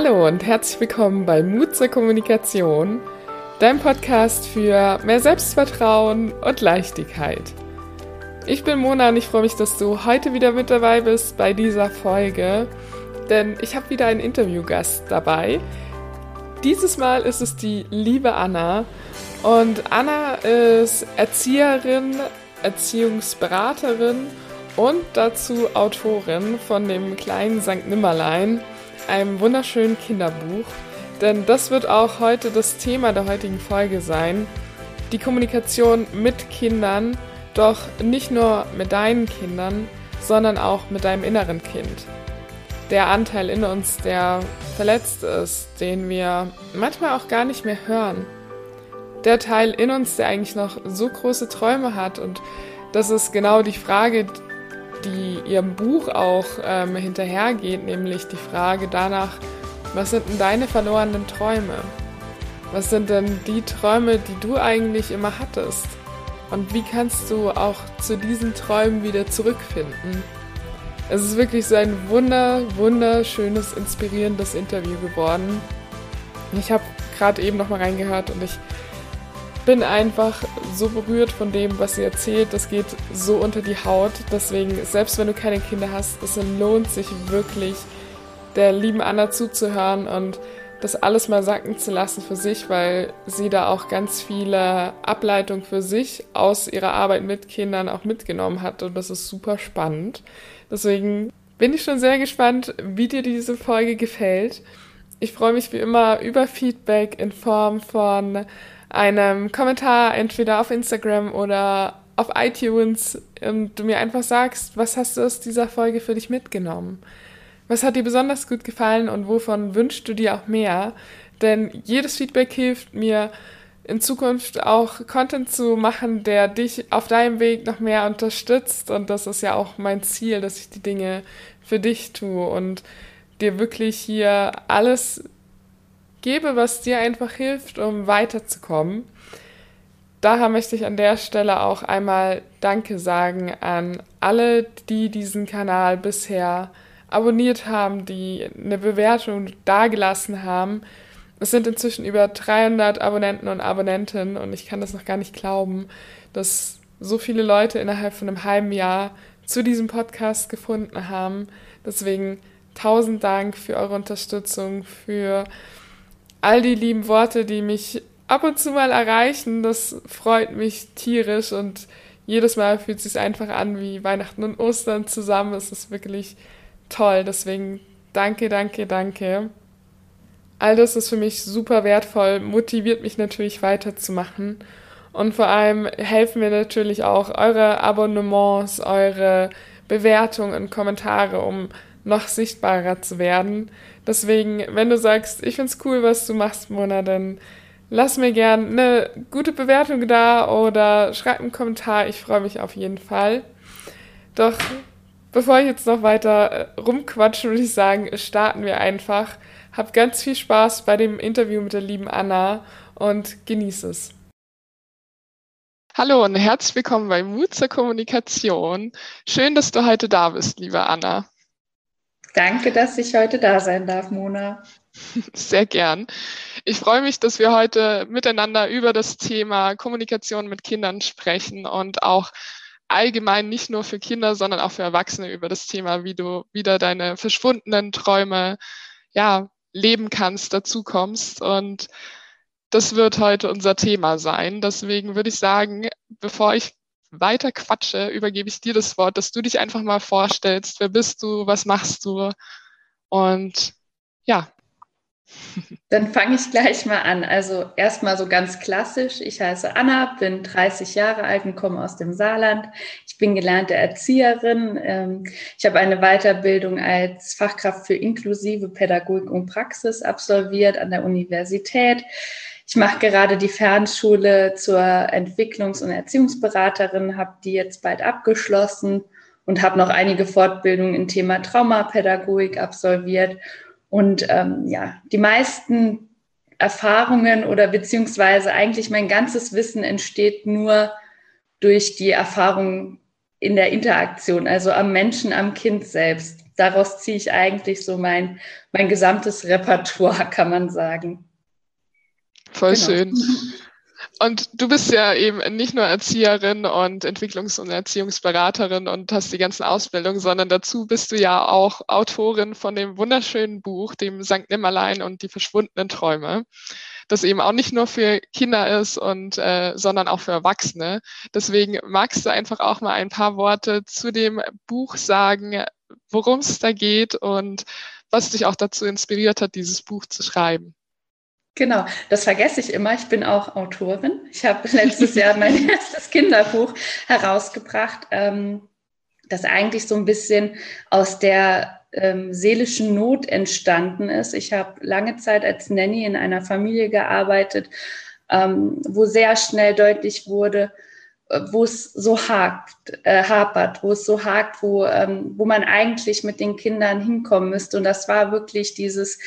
Hallo und herzlich willkommen bei Mut zur Kommunikation, dein Podcast für mehr Selbstvertrauen und Leichtigkeit. Ich bin Mona und ich freue mich, dass du heute wieder mit dabei bist bei dieser Folge, denn ich habe wieder einen Interviewgast dabei. Dieses Mal ist es die liebe Anna und Anna ist Erzieherin, Erziehungsberaterin und dazu Autorin von dem kleinen St. Nimmerlein einem wunderschönen Kinderbuch, denn das wird auch heute das Thema der heutigen Folge sein. Die Kommunikation mit Kindern, doch nicht nur mit deinen Kindern, sondern auch mit deinem inneren Kind. Der Anteil in uns, der verletzt ist, den wir manchmal auch gar nicht mehr hören. Der Teil in uns, der eigentlich noch so große Träume hat und das ist genau die Frage, die ihrem Buch auch ähm, hinterhergeht, nämlich die Frage danach, was sind denn deine verlorenen Träume? Was sind denn die Träume, die du eigentlich immer hattest? Und wie kannst du auch zu diesen Träumen wieder zurückfinden? Es ist wirklich so ein wunder, wunderschönes, inspirierendes Interview geworden. Ich habe gerade eben noch mal reingehört und ich bin einfach so berührt von dem, was sie erzählt. Das geht so unter die Haut. Deswegen, selbst wenn du keine Kinder hast, es lohnt sich wirklich, der lieben Anna zuzuhören und das alles mal sacken zu lassen für sich, weil sie da auch ganz viele Ableitungen für sich aus ihrer Arbeit mit Kindern auch mitgenommen hat und das ist super spannend. Deswegen bin ich schon sehr gespannt, wie dir diese Folge gefällt. Ich freue mich wie immer über Feedback in Form von einem Kommentar entweder auf Instagram oder auf iTunes und du mir einfach sagst, was hast du aus dieser Folge für dich mitgenommen? Was hat dir besonders gut gefallen und wovon wünschst du dir auch mehr? Denn jedes Feedback hilft mir in Zukunft auch Content zu machen, der dich auf deinem Weg noch mehr unterstützt. Und das ist ja auch mein Ziel, dass ich die Dinge für dich tue und dir wirklich hier alles gebe, was dir einfach hilft, um weiterzukommen. Daher möchte ich an der Stelle auch einmal Danke sagen an alle, die diesen Kanal bisher abonniert haben, die eine Bewertung dagelassen haben. Es sind inzwischen über 300 Abonnenten und Abonnentinnen und ich kann das noch gar nicht glauben, dass so viele Leute innerhalb von einem halben Jahr zu diesem Podcast gefunden haben. Deswegen tausend Dank für eure Unterstützung, für all die lieben Worte, die mich ab und zu mal erreichen. Das freut mich tierisch und jedes Mal fühlt es sich einfach an wie Weihnachten und Ostern zusammen. Es ist wirklich toll. Deswegen danke, danke, danke. All das ist für mich super wertvoll, motiviert mich natürlich weiterzumachen. Und vor allem helfen mir natürlich auch eure Abonnements, eure Bewertungen und Kommentare, um noch sichtbarer zu werden. Deswegen, wenn du sagst, ich find's cool, was du machst, Mona, dann lass mir gern eine gute Bewertung da oder schreib einen Kommentar. Ich freue mich auf jeden Fall. Doch bevor ich jetzt noch weiter äh, rumquatsche, würde ich sagen, starten wir einfach. Hab ganz viel Spaß bei dem Interview mit der lieben Anna und genieß es. Hallo und herzlich willkommen bei Mut zur Kommunikation. Schön, dass du heute da bist, liebe Anna. Danke, dass ich heute da sein darf, Mona. Sehr gern. Ich freue mich, dass wir heute miteinander über das Thema Kommunikation mit Kindern sprechen und auch allgemein nicht nur für Kinder, sondern auch für Erwachsene über das Thema, wie du wieder deine verschwundenen Träume ja, leben kannst, dazu kommst. Und das wird heute unser Thema sein. Deswegen würde ich sagen, bevor ich weiter quatsche, übergebe ich dir das Wort, dass du dich einfach mal vorstellst. Wer bist du? Was machst du? Und ja. Dann fange ich gleich mal an. Also erstmal so ganz klassisch. Ich heiße Anna, bin 30 Jahre alt und komme aus dem Saarland. Ich bin gelernte Erzieherin. Ähm, ich habe eine Weiterbildung als Fachkraft für inklusive Pädagogik und Praxis absolviert an der Universität. Ich mache gerade die Fernschule zur Entwicklungs- und Erziehungsberaterin, habe die jetzt bald abgeschlossen und habe noch einige Fortbildungen im Thema Traumapädagogik absolviert. Und ähm, ja, die meisten Erfahrungen oder beziehungsweise eigentlich mein ganzes Wissen entsteht nur durch die Erfahrung in der Interaktion, also am Menschen, am Kind selbst. daraus ziehe ich eigentlich so mein, mein gesamtes Repertoire, kann man sagen. Voll genau. schön. Und du bist ja eben nicht nur Erzieherin und Entwicklungs- und Erziehungsberaterin und hast die ganzen Ausbildungen, sondern dazu bist du ja auch Autorin von dem wunderschönen Buch, dem St. Nimmerlein und die verschwundenen Träume, das eben auch nicht nur für Kinder ist und äh, sondern auch für Erwachsene. Deswegen magst du einfach auch mal ein paar Worte zu dem Buch sagen, worum es da geht und was dich auch dazu inspiriert hat, dieses Buch zu schreiben. Genau, das vergesse ich immer. Ich bin auch Autorin. Ich habe letztes Jahr mein erstes Kinderbuch herausgebracht, ähm, das eigentlich so ein bisschen aus der ähm, seelischen Not entstanden ist. Ich habe lange Zeit als Nanny in einer Familie gearbeitet, ähm, wo sehr schnell deutlich wurde, äh, wo es so hakt, äh, hapert, wo es so hakt, wo, ähm, wo man eigentlich mit den Kindern hinkommen müsste. Und das war wirklich dieses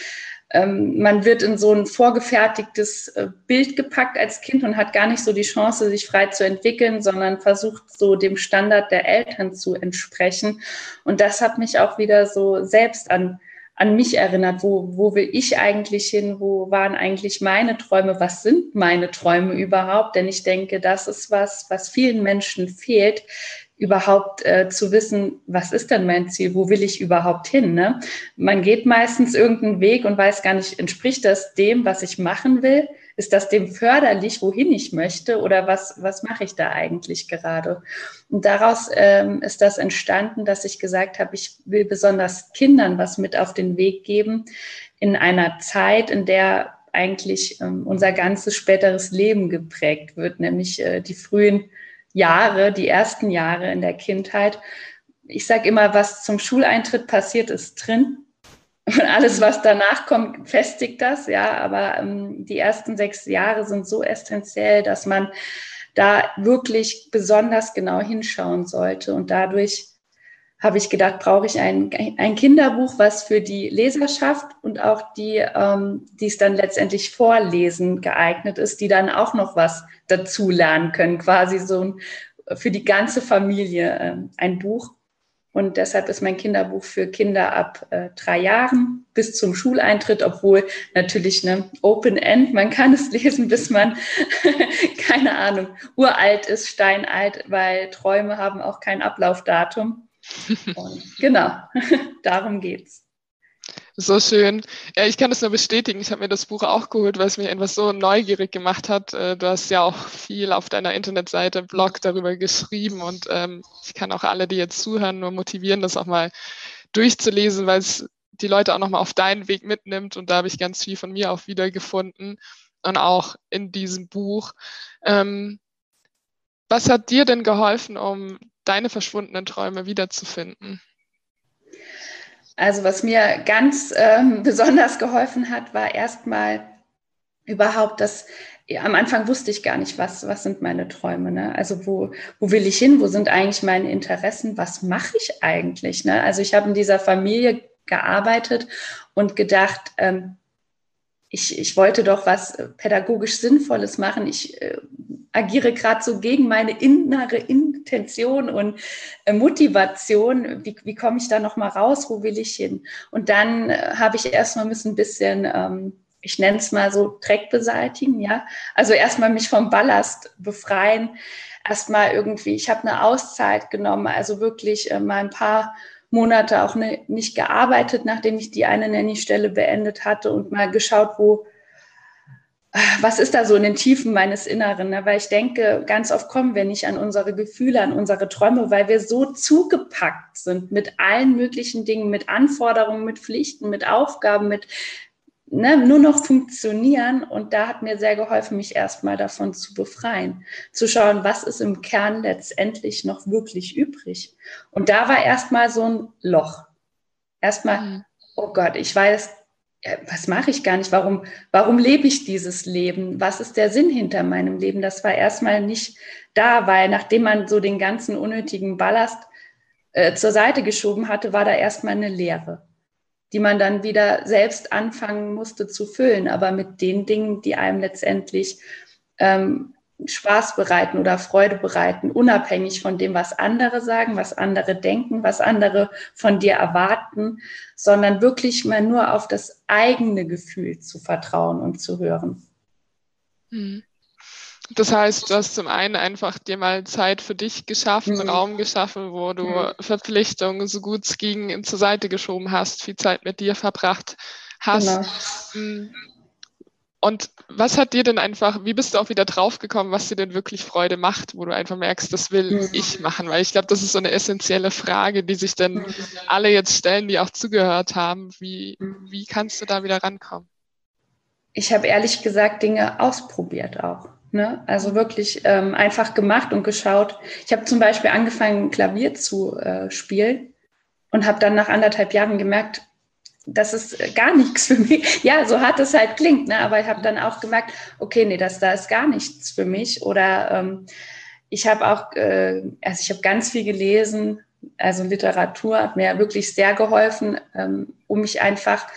man wird in so ein vorgefertigtes äh, Bild gepackt als Kind und hat gar nicht so die Chance, sich frei zu entwickeln, sondern versucht so dem Standard der Eltern zu entsprechen. Und das hat mich auch wieder so selbst an, an mich erinnert. Wo, wo will ich eigentlich hin? Wo waren eigentlich meine Träume? Was sind meine Träume überhaupt? Denn ich denke, das ist was, was vielen Menschen fehlt, überhaupt äh, zu wissen, was ist denn mein Ziel, wo will ich überhaupt hin. Ne? Man geht meistens irgendeinen Weg und weiß gar nicht, entspricht das dem, was ich machen will? Ist das dem förderlich, wohin ich möchte oder was, was mache ich da eigentlich gerade? Und daraus ähm, ist das entstanden, dass ich gesagt habe, ich will besonders Kindern was mit auf den Weg geben in einer Zeit, in der eigentlich ähm, unser ganzes späteres Leben geprägt wird, nämlich äh, die frühen Jahre, die ersten Jahre in der Kindheit. Ich sage immer, was zum Schuleintritt passiert, ist drin. Und alles, was danach kommt, festigt das, ja. Aber ähm, die ersten sechs Jahre sind so essentiell, dass man da wirklich besonders genau hinschauen sollte und dadurch habe ich gedacht, brauche ich ein, ein Kinderbuch, was für die Leserschaft und auch die, ähm, die es dann letztendlich vorlesen geeignet ist, die dann auch noch was dazu lernen können, quasi so ein, für die ganze Familie äh, ein Buch. Und deshalb ist mein Kinderbuch für Kinder ab äh, drei Jahren bis zum Schuleintritt, obwohl natürlich eine Open End, man kann es lesen, bis man, keine Ahnung, uralt ist, steinalt, weil Träume haben auch kein Ablaufdatum. Genau, darum geht's. So schön. Ja, ich kann das nur bestätigen. Ich habe mir das Buch auch geholt, weil es mich etwas so neugierig gemacht hat. Äh, du hast ja auch viel auf deiner Internetseite, Blog darüber geschrieben und ähm, ich kann auch alle, die jetzt zuhören, nur motivieren, das auch mal durchzulesen, weil es die Leute auch nochmal auf deinen Weg mitnimmt und da habe ich ganz viel von mir auch wiedergefunden und auch in diesem Buch. Ähm, was hat dir denn geholfen, um deine verschwundenen Träume wiederzufinden? Also was mir ganz ähm, besonders geholfen hat, war erstmal überhaupt das, am Anfang wusste ich gar nicht, was, was sind meine Träume. Ne? Also wo, wo will ich hin? Wo sind eigentlich meine Interessen? Was mache ich eigentlich? Ne? Also ich habe in dieser Familie gearbeitet und gedacht, ähm, ich, ich wollte doch was pädagogisch Sinnvolles machen. Ich äh, agiere gerade so gegen meine innere Intention und äh, Motivation. Wie, wie komme ich da noch mal raus? Wo will ich hin? Und dann äh, habe ich erstmal ein bisschen, ähm, ich nenne es mal so, Dreck beseitigen. Ja, also erstmal mich vom Ballast befreien. Erstmal irgendwie, ich habe eine Auszeit genommen, also wirklich äh, mal ein paar Monate auch ne, nicht gearbeitet, nachdem ich die eine Nanny-Stelle beendet hatte und mal geschaut, wo was ist da so in den Tiefen meines Inneren? Ne? Weil ich denke, ganz oft kommen wir nicht an unsere Gefühle, an unsere Träume, weil wir so zugepackt sind mit allen möglichen Dingen, mit Anforderungen, mit Pflichten, mit Aufgaben, mit ne, nur noch funktionieren. Und da hat mir sehr geholfen, mich erstmal davon zu befreien, zu schauen, was ist im Kern letztendlich noch wirklich übrig. Und da war erstmal so ein Loch. Erstmal, mhm. oh Gott, ich weiß was mache ich gar nicht? Warum, warum lebe ich dieses Leben? Was ist der Sinn hinter meinem Leben? Das war erstmal nicht da, weil nachdem man so den ganzen unnötigen Ballast äh, zur Seite geschoben hatte, war da erstmal eine Leere, die man dann wieder selbst anfangen musste zu füllen, aber mit den Dingen, die einem letztendlich ähm, Spaß bereiten oder Freude bereiten, unabhängig von dem, was andere sagen, was andere denken, was andere von dir erwarten, sondern wirklich mal nur auf das eigene Gefühl zu vertrauen und zu hören. Mhm. Das heißt, du hast zum einen einfach dir mal Zeit für dich geschaffen, mhm. Raum geschaffen, wo du mhm. Verpflichtungen, so gut es ging, zur Seite geschoben hast, viel Zeit mit dir verbracht hast. Genau. Mhm. Und was hat dir denn einfach, wie bist du auch wieder draufgekommen, was dir denn wirklich Freude macht, wo du einfach merkst, das will mhm. ich machen? Weil ich glaube, das ist so eine essentielle Frage, die sich dann mhm. alle jetzt stellen, die auch zugehört haben. Wie, mhm. wie kannst du da wieder rankommen? Ich habe ehrlich gesagt Dinge ausprobiert auch. Ne? Also wirklich ähm, einfach gemacht und geschaut. Ich habe zum Beispiel angefangen, Klavier zu äh, spielen und habe dann nach anderthalb Jahren gemerkt, das ist gar nichts für mich. Ja, so hart es halt klingt, ne? aber ich habe dann auch gemerkt, okay, nee, das da ist gar nichts für mich. Oder ähm, ich habe auch, äh, also ich habe ganz viel gelesen, also Literatur hat mir wirklich sehr geholfen, ähm, um mich einfach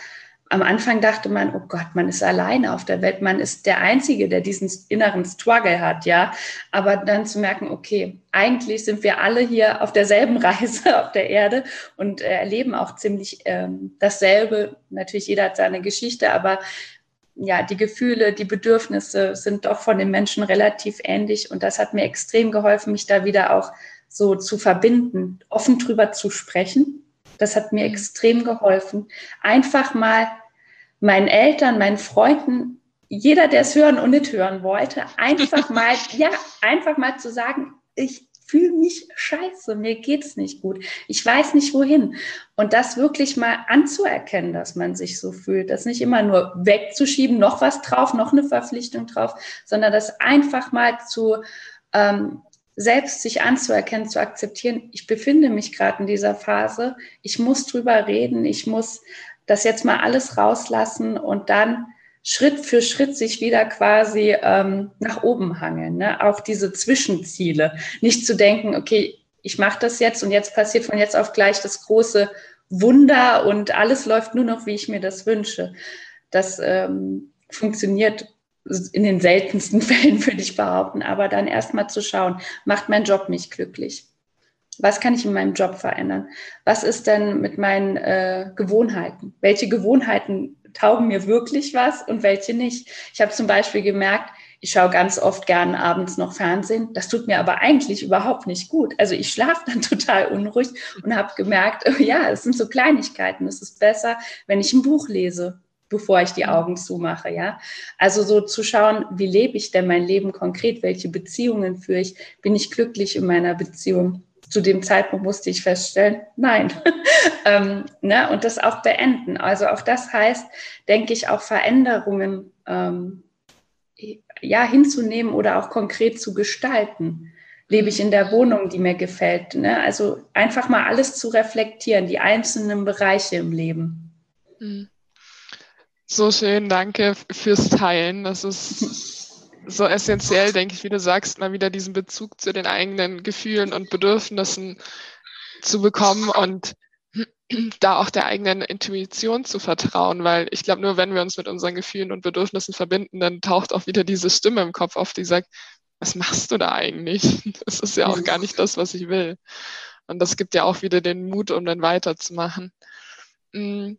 am Anfang dachte man, oh Gott, man ist alleine auf der Welt, man ist der Einzige, der diesen inneren Struggle hat, ja. Aber dann zu merken, okay, eigentlich sind wir alle hier auf derselben Reise auf der Erde und äh, erleben auch ziemlich ähm, dasselbe. Natürlich, jeder hat seine Geschichte, aber ja, die Gefühle, die Bedürfnisse sind doch von den Menschen relativ ähnlich und das hat mir extrem geholfen, mich da wieder auch so zu verbinden, offen drüber zu sprechen das hat mir mhm. extrem geholfen. Einfach mal meinen Eltern, meinen Freunden, jeder, der es hören und nicht hören wollte, einfach mal, ja, einfach mal zu sagen, ich fühle mich scheiße, mir geht's nicht gut, ich weiß nicht wohin. Und das wirklich mal anzuerkennen, dass man sich so fühlt, das nicht immer nur wegzuschieben, noch was drauf, noch eine Verpflichtung drauf, sondern das einfach mal zu ähm, selbst sich anzuerkennen, zu akzeptieren, ich befinde mich gerade in dieser Phase, ich muss drüber reden, ich muss das jetzt mal alles rauslassen und dann Schritt für Schritt sich wieder quasi ähm, nach oben hangeln, ne? auch diese Zwischenziele. Nicht zu denken, okay, ich mache das jetzt und jetzt passiert von jetzt auf gleich das große Wunder und alles läuft nur noch, wie ich mir das wünsche. Das ähm, funktioniert in den seltensten Fällen würde ich behaupten, aber dann erstmal zu schauen, macht mein Job mich glücklich? Was kann ich in meinem Job verändern? Was ist denn mit meinen äh, Gewohnheiten? Welche Gewohnheiten taugen mir wirklich was und welche nicht? Ich habe zum Beispiel gemerkt, ich schaue ganz oft gern abends noch Fernsehen. Das tut mir aber eigentlich überhaupt nicht gut. Also ich schlafe dann total unruhig und habe gemerkt, oh ja, es sind so Kleinigkeiten. Es ist besser, wenn ich ein Buch lese bevor ich die mhm. Augen zumache, ja. Also so zu schauen, wie lebe ich denn mein Leben konkret? Welche Beziehungen führe ich? Bin ich glücklich in meiner Beziehung? Zu dem Zeitpunkt musste ich feststellen, nein. ähm, ne? Und das auch beenden. Also auch das heißt, denke ich, auch Veränderungen ähm, ja hinzunehmen oder auch konkret zu gestalten. Lebe ich in der Wohnung, die mir gefällt? Ne? Also einfach mal alles zu reflektieren, die einzelnen Bereiche im Leben. Mhm. So schön, danke fürs Teilen. Das ist so essentiell, denke ich, wie du sagst, mal wieder diesen Bezug zu den eigenen Gefühlen und Bedürfnissen zu bekommen und da auch der eigenen Intuition zu vertrauen, weil ich glaube, nur wenn wir uns mit unseren Gefühlen und Bedürfnissen verbinden, dann taucht auch wieder diese Stimme im Kopf auf, die sagt, was machst du da eigentlich? Das ist ja auch gar nicht das, was ich will. Und das gibt ja auch wieder den Mut, um dann weiterzumachen. Hm,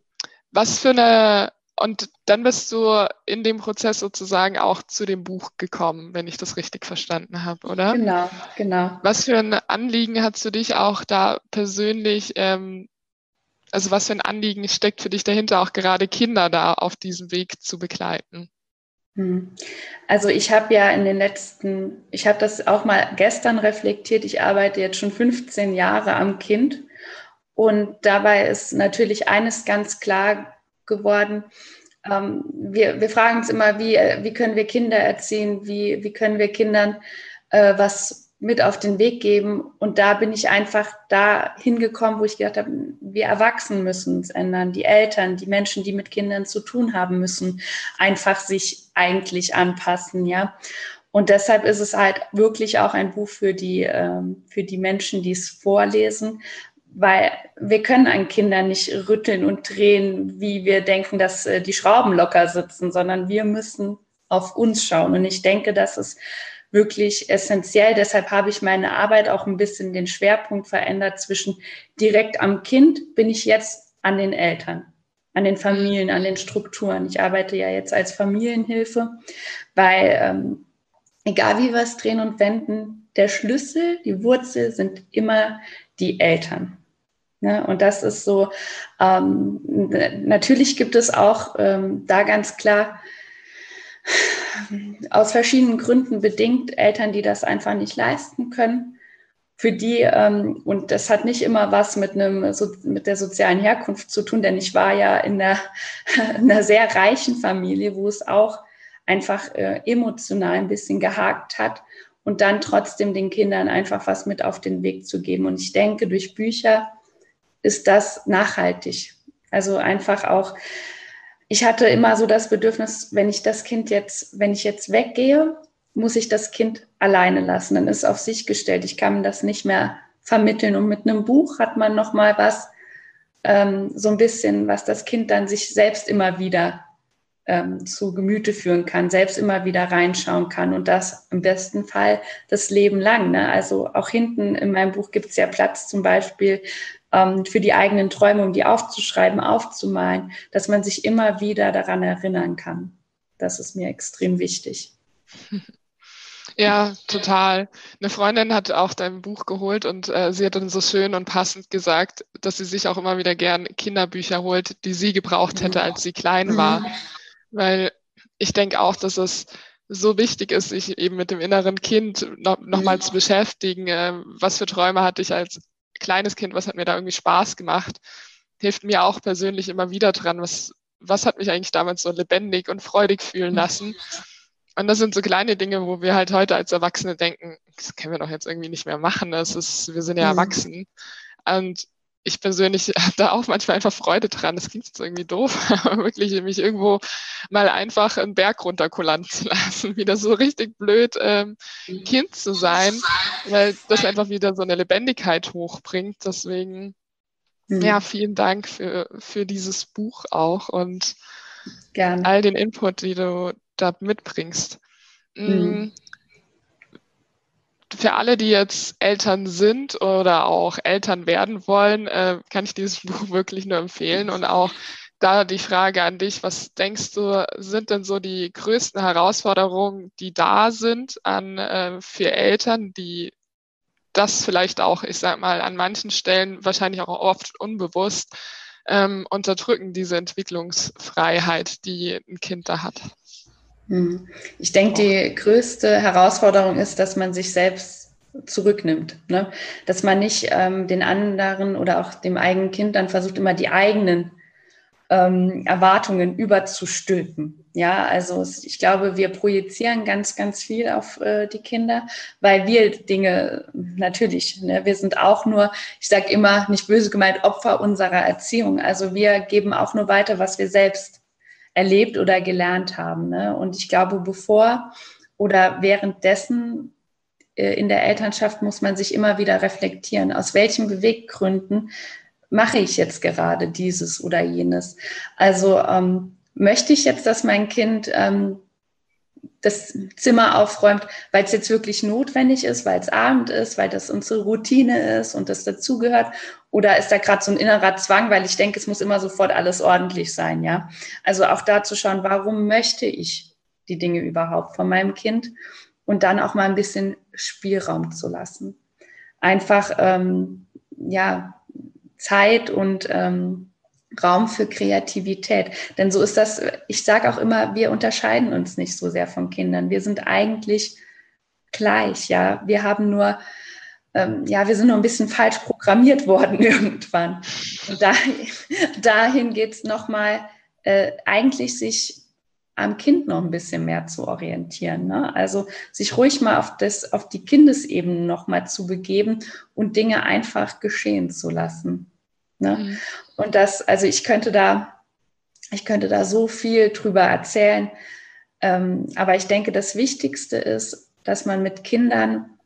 was für eine und dann bist du in dem Prozess sozusagen auch zu dem Buch gekommen, wenn ich das richtig verstanden habe, oder? Genau, genau. Was für ein Anliegen hast du dich auch da persönlich, ähm, also was für ein Anliegen steckt für dich dahinter, auch gerade Kinder da auf diesem Weg zu begleiten? Hm. Also ich habe ja in den letzten, ich habe das auch mal gestern reflektiert, ich arbeite jetzt schon 15 Jahre am Kind und dabei ist natürlich eines ganz klar geworden. Ähm, wir, wir fragen uns immer, wie, wie können wir Kinder erziehen, wie, wie können wir Kindern äh, was mit auf den Weg geben. Und da bin ich einfach da hingekommen, wo ich gedacht habe, wir Erwachsenen müssen uns ändern. Die Eltern, die Menschen, die mit Kindern zu tun haben, müssen einfach sich eigentlich anpassen, ja. Und deshalb ist es halt wirklich auch ein Buch für die, ähm, für die Menschen, die es vorlesen, weil wir können an Kindern nicht rütteln und drehen, wie wir denken, dass äh, die Schrauben locker sitzen, sondern wir müssen auf uns schauen. Und ich denke, dass es wirklich essentiell. Deshalb habe ich meine Arbeit auch ein bisschen den Schwerpunkt verändert zwischen direkt am Kind bin ich jetzt an den Eltern, an den Familien, an den Strukturen. Ich arbeite ja jetzt als Familienhilfe, weil ähm, egal wie wir es drehen und wenden, der Schlüssel, die Wurzel sind immer die Eltern. Ne? und das ist so, ähm, natürlich gibt es auch ähm, da ganz klar aus verschiedenen Gründen bedingt Eltern, die das einfach nicht leisten können. Für die, ähm, und das hat nicht immer was mit, einem, so, mit der sozialen Herkunft zu tun, denn ich war ja in einer, in einer sehr reichen Familie, wo es auch einfach äh, emotional ein bisschen gehakt hat und dann trotzdem den Kindern einfach was mit auf den Weg zu geben. Und ich denke, durch Bücher ist das nachhaltig. Also einfach auch ich hatte immer so das Bedürfnis, wenn ich das Kind jetzt, wenn ich jetzt weggehe, muss ich das Kind alleine lassen. Dann ist auf sich gestellt. Ich kann das nicht mehr vermitteln. Und mit einem Buch hat man noch mal was, ähm, so ein bisschen, was das Kind dann sich selbst immer wieder ähm, zu Gemüte führen kann, selbst immer wieder reinschauen kann und das im besten Fall das Leben lang. Ne? Also auch hinten in meinem Buch gibt es ja Platz zum Beispiel für die eigenen Träume, um die aufzuschreiben, aufzumalen, dass man sich immer wieder daran erinnern kann. Das ist mir extrem wichtig. Ja, total. Eine Freundin hat auch dein Buch geholt und äh, sie hat dann so schön und passend gesagt, dass sie sich auch immer wieder gern Kinderbücher holt, die sie gebraucht hätte, als sie klein war. Weil ich denke auch, dass es so wichtig ist, sich eben mit dem inneren Kind noch, noch mal zu beschäftigen. Äh, was für Träume hatte ich als kleines Kind, was hat mir da irgendwie Spaß gemacht, hilft mir auch persönlich immer wieder dran, was, was hat mich eigentlich damals so lebendig und freudig fühlen mhm. lassen. Und das sind so kleine Dinge, wo wir halt heute als Erwachsene denken, das können wir doch jetzt irgendwie nicht mehr machen. Das ist, wir sind ja mhm. erwachsen. Und ich persönlich habe da auch manchmal einfach Freude dran. Das klingt jetzt irgendwie doof, aber wirklich mich irgendwo mal einfach einen Berg runterkullern zu lassen, wieder so richtig blöd ähm, Kind zu sein, weil das einfach wieder so eine Lebendigkeit hochbringt. Deswegen, mhm. ja, vielen Dank für, für dieses Buch auch und Gerne. all den Input, die du da mitbringst. Mhm. Für alle, die jetzt Eltern sind oder auch Eltern werden wollen, äh, kann ich dieses Buch wirklich nur empfehlen. Und auch da die Frage an dich, was denkst du, sind denn so die größten Herausforderungen, die da sind an, äh, für Eltern, die das vielleicht auch, ich sag mal, an manchen Stellen wahrscheinlich auch oft unbewusst ähm, unterdrücken, diese Entwicklungsfreiheit, die ein Kind da hat? Hm. Ich denke, die größte Herausforderung ist, dass man sich selbst zurücknimmt. Ne? Dass man nicht ähm, den anderen oder auch dem eigenen Kind dann versucht, immer die eigenen ähm, Erwartungen überzustülpen. Ja, also ich glaube, wir projizieren ganz, ganz viel auf äh, die Kinder, weil wir Dinge natürlich, ne, wir sind auch nur, ich sage immer, nicht böse gemeint, Opfer unserer Erziehung. Also wir geben auch nur weiter, was wir selbst erlebt oder gelernt haben. Ne? Und ich glaube, bevor oder währenddessen äh, in der Elternschaft muss man sich immer wieder reflektieren, aus welchen Beweggründen mache ich jetzt gerade dieses oder jenes. Also ähm, möchte ich jetzt, dass mein Kind ähm, das Zimmer aufräumt, weil es jetzt wirklich notwendig ist, weil es Abend ist, weil das unsere Routine ist und das dazugehört? Oder ist da gerade so ein innerer Zwang, weil ich denke, es muss immer sofort alles ordentlich sein, ja? Also auch da zu schauen, warum möchte ich die Dinge überhaupt von meinem Kind und dann auch mal ein bisschen Spielraum zu lassen. Einfach, ähm, ja, Zeit und ähm, Raum für Kreativität. Denn so ist das, ich sage auch immer, wir unterscheiden uns nicht so sehr von Kindern. Wir sind eigentlich gleich, ja. Wir haben nur, ähm, ja, wir sind nur ein bisschen falsch programmiert worden irgendwann. Und dahin, dahin geht es nochmal, äh, eigentlich sich am Kind noch ein bisschen mehr zu orientieren. Ne? Also sich ruhig mal auf, das, auf die Kindesebene nochmal zu begeben und Dinge einfach geschehen zu lassen. Ne? Mhm. Und das, also ich könnte da, ich könnte da so viel drüber erzählen. Ähm, aber ich denke, das Wichtigste ist, dass man mit Kindern,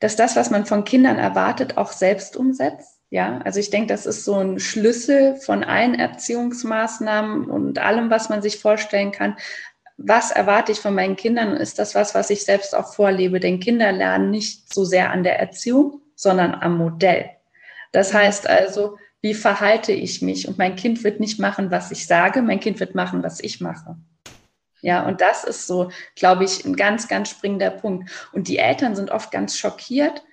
dass das, was man von Kindern erwartet, auch selbst umsetzt. Ja, also ich denke, das ist so ein Schlüssel von allen Erziehungsmaßnahmen und allem, was man sich vorstellen kann. was erwarte ich von meinen Kindern? Ist das was, was ich selbst auch vorlebe? Denn Kinder lernen nicht so sehr an der Erziehung, sondern am Modell. Das heißt also, wie verhalte ich mich? Und mein Kind wird nicht machen, was ich sage, mein Kind wird machen, was ich mache. Ja, und das ist so, glaube ich, ein ganz, ganz springender Punkt. Und die Eltern sind oft ganz schockiert,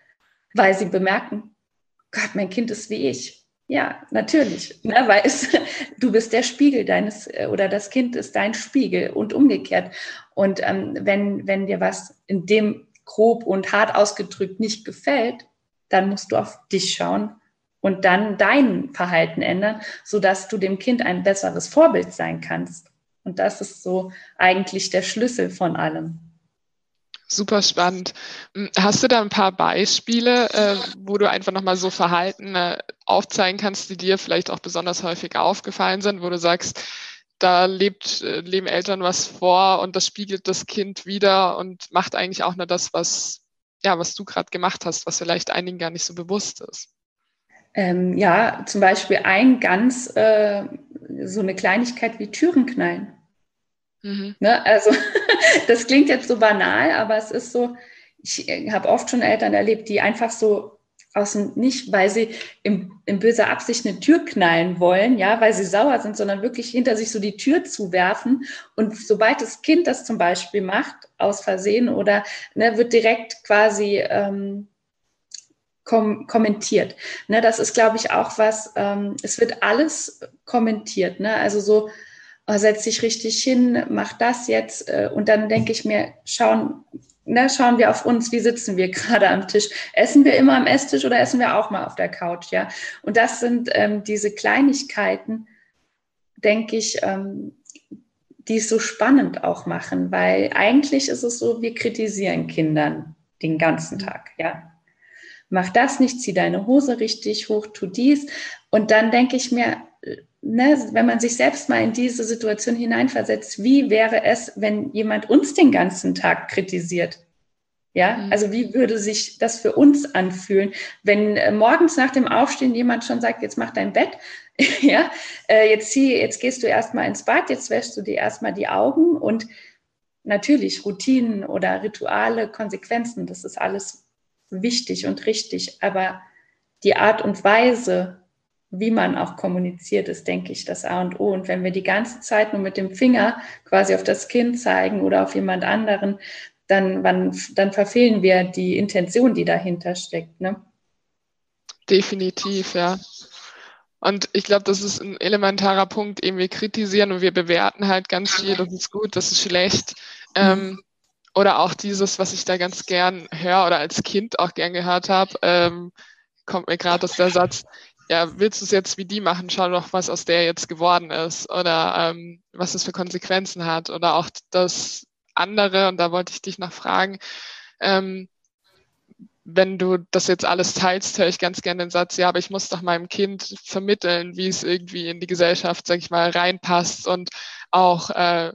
weil sie bemerken, Gott, mein Kind ist wie ich. Ja, natürlich, ne, weil es, du bist der Spiegel deines äh, oder das Kind ist dein Spiegel und umgekehrt. Und ähm, wenn, wenn dir was in dem grob und hart ausgedrückt nicht gefällt, dann musst du auf dich schauen und dann dein Verhalten ändern, sodass du dem Kind ein besseres Vorbild sein kannst. Und das ist so eigentlich der Schlüssel von allem. Super spannend. Hm, hast du da ein paar Beispiele, äh, wo du einfach nochmal so Verhalten aufzeigen kannst, die dir vielleicht auch besonders häufig aufgefallen sind, wo du sagst, da lebt, äh, leben Eltern was vor und das spiegelt das Kind wieder und macht eigentlich auch nur das, was, ja, was du gerade gemacht hast, was vielleicht einigen gar nicht so bewusst ist. Ähm, ja, zum Beispiel ein ganz, äh, so eine Kleinigkeit wie Türen knallen. Mhm. Ne? Also das klingt jetzt so banal, aber es ist so, ich äh, habe oft schon Eltern erlebt, die einfach so aus dem nicht, weil sie im, in böser Absicht eine Tür knallen wollen, ja, weil sie sauer sind, sondern wirklich hinter sich so die Tür zuwerfen. Und sobald das Kind das zum Beispiel macht, aus Versehen oder ne, wird direkt quasi ähm, kom kommentiert. Ne, das ist, glaube ich, auch was, ähm, es wird alles kommentiert. Ne? Also so, oh, setz dich richtig hin, mach das jetzt. Äh, und dann denke ich mir, schauen, ne, schauen wir auf uns, wie sitzen wir gerade am Tisch? Essen wir immer am Esstisch oder essen wir auch mal auf der Couch? Ja. Und das sind ähm, diese Kleinigkeiten, denke ich, ähm, die es so spannend auch machen, weil eigentlich ist es so, wir kritisieren Kindern den ganzen Tag, ja. Mach das nicht, zieh deine Hose richtig hoch, tu dies. Und dann denke ich mir, ne, wenn man sich selbst mal in diese Situation hineinversetzt, wie wäre es, wenn jemand uns den ganzen Tag kritisiert? Ja, mhm. also wie würde sich das für uns anfühlen, wenn äh, morgens nach dem Aufstehen jemand schon sagt, jetzt mach dein Bett, ja, äh, jetzt zieh, jetzt gehst du erstmal ins Bad, jetzt wäschst du dir erstmal die Augen und natürlich Routinen oder Rituale, Konsequenzen, das ist alles wichtig und richtig, aber die Art und Weise, wie man auch kommuniziert, ist, denke ich, das A und O. Und wenn wir die ganze Zeit nur mit dem Finger quasi auf das Kind zeigen oder auf jemand anderen, dann, dann, dann verfehlen wir die Intention, die dahinter steckt. Ne? Definitiv, ja. Und ich glaube, das ist ein elementarer Punkt, eben wir kritisieren und wir bewerten halt ganz viel, das ist gut, das ist schlecht. Ähm, oder auch dieses, was ich da ganz gern höre oder als Kind auch gern gehört habe, ähm, kommt mir gerade aus der Satz, ja, willst du es jetzt wie die machen? Schau doch, was aus der jetzt geworden ist. Oder ähm, was es für Konsequenzen hat. Oder auch das andere, und da wollte ich dich noch fragen, ähm, wenn du das jetzt alles teilst, höre ich ganz gerne den Satz, ja, aber ich muss doch meinem Kind vermitteln, wie es irgendwie in die Gesellschaft, sag ich mal, reinpasst. Und auch äh,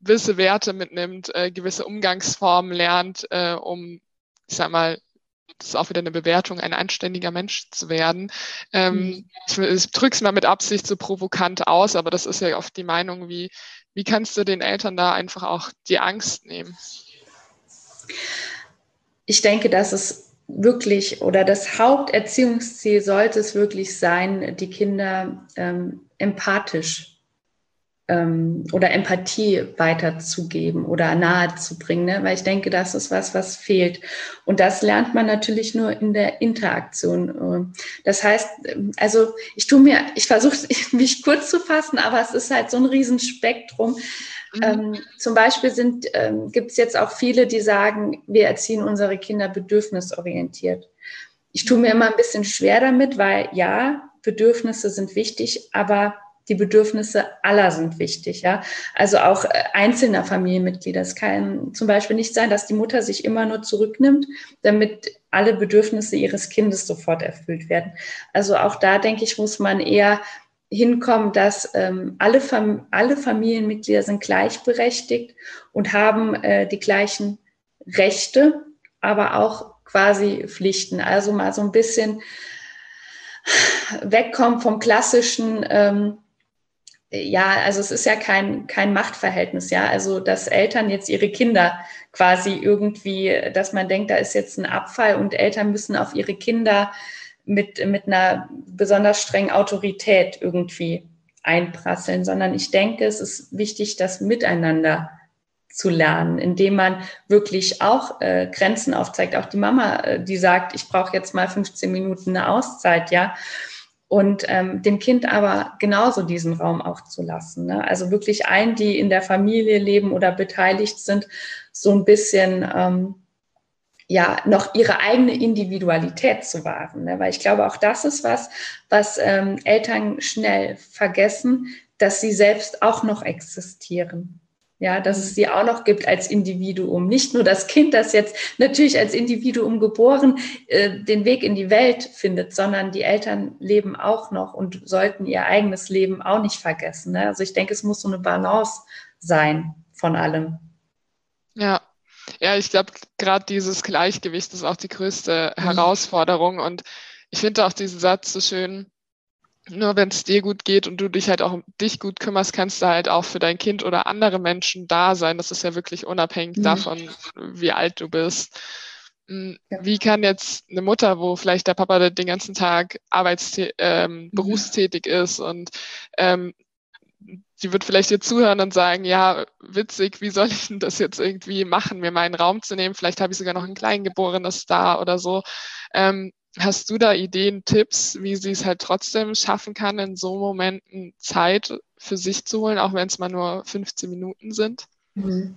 gewisse Werte mitnimmt, äh, gewisse Umgangsformen lernt, äh, um, ich sag mal, das ist auch wieder eine Bewertung, ein anständiger Mensch zu werden. Ähm, mhm. Ich, ich drücke es mal mit Absicht so provokant aus, aber das ist ja oft die Meinung, wie, wie kannst du den Eltern da einfach auch die Angst nehmen? Ich denke, dass es wirklich oder das Haupterziehungsziel sollte es wirklich sein, die Kinder ähm, empathisch ähm, oder Empathie weiterzugeben oder nahezubringen, ne? weil ich denke, das ist was, was fehlt. Und das lernt man natürlich nur in der Interaktion. Das heißt, also ich tue mir, ich versuche mich kurz zu fassen, aber es ist halt so ein Riesenspektrum. Mhm. Ähm, zum Beispiel sind, ähm, gibt es jetzt auch viele, die sagen, wir erziehen unsere Kinder bedürfnisorientiert. Ich tue mir immer ein bisschen schwer damit, weil ja, Bedürfnisse sind wichtig, aber die Bedürfnisse aller sind wichtig, ja. Also auch äh, einzelner Familienmitglieder. Es kann zum Beispiel nicht sein, dass die Mutter sich immer nur zurücknimmt, damit alle Bedürfnisse ihres Kindes sofort erfüllt werden. Also auch da denke ich, muss man eher hinkommen, dass ähm, alle, Fam alle Familienmitglieder sind gleichberechtigt und haben äh, die gleichen Rechte, aber auch quasi Pflichten. Also mal so ein bisschen wegkommen vom klassischen, ähm, ja, also es ist ja kein, kein Machtverhältnis, ja. Also, dass Eltern jetzt ihre Kinder quasi irgendwie, dass man denkt, da ist jetzt ein Abfall und Eltern müssen auf ihre Kinder mit, mit einer besonders strengen Autorität irgendwie einprasseln, sondern ich denke, es ist wichtig, das miteinander zu lernen, indem man wirklich auch äh, Grenzen aufzeigt. Auch die Mama, äh, die sagt, ich brauche jetzt mal 15 Minuten eine Auszeit, ja. Und ähm, dem Kind aber genauso diesen Raum auch zu lassen. Ne? Also wirklich allen, die in der Familie leben oder beteiligt sind, so ein bisschen ähm, ja noch ihre eigene Individualität zu wahren. Ne? Weil ich glaube, auch das ist was, was ähm, Eltern schnell vergessen, dass sie selbst auch noch existieren. Ja, dass es sie auch noch gibt als Individuum. Nicht nur das Kind, das jetzt natürlich als Individuum geboren äh, den Weg in die Welt findet, sondern die Eltern leben auch noch und sollten ihr eigenes Leben auch nicht vergessen. Ne? Also ich denke, es muss so eine Balance sein von allem. Ja, ja, ich glaube, gerade dieses Gleichgewicht ist auch die größte mhm. Herausforderung. Und ich finde auch diesen Satz so schön, nur wenn es dir gut geht und du dich halt auch um dich gut kümmerst, kannst du halt auch für dein Kind oder andere Menschen da sein. Das ist ja wirklich unabhängig mhm. davon, wie alt du bist. Hm, wie kann jetzt eine Mutter, wo vielleicht der Papa den ganzen Tag arbeitstä ähm, mhm. berufstätig ist und ähm, die wird vielleicht dir zuhören und sagen, ja, witzig, wie soll ich denn das jetzt irgendwie machen, mir meinen Raum zu nehmen? Vielleicht habe ich sogar noch ein Kleingeborenes da oder so. Ähm, hast du da Ideen, Tipps, wie sie es halt trotzdem schaffen kann, in so Momenten Zeit für sich zu holen, auch wenn es mal nur 15 Minuten sind? Mhm.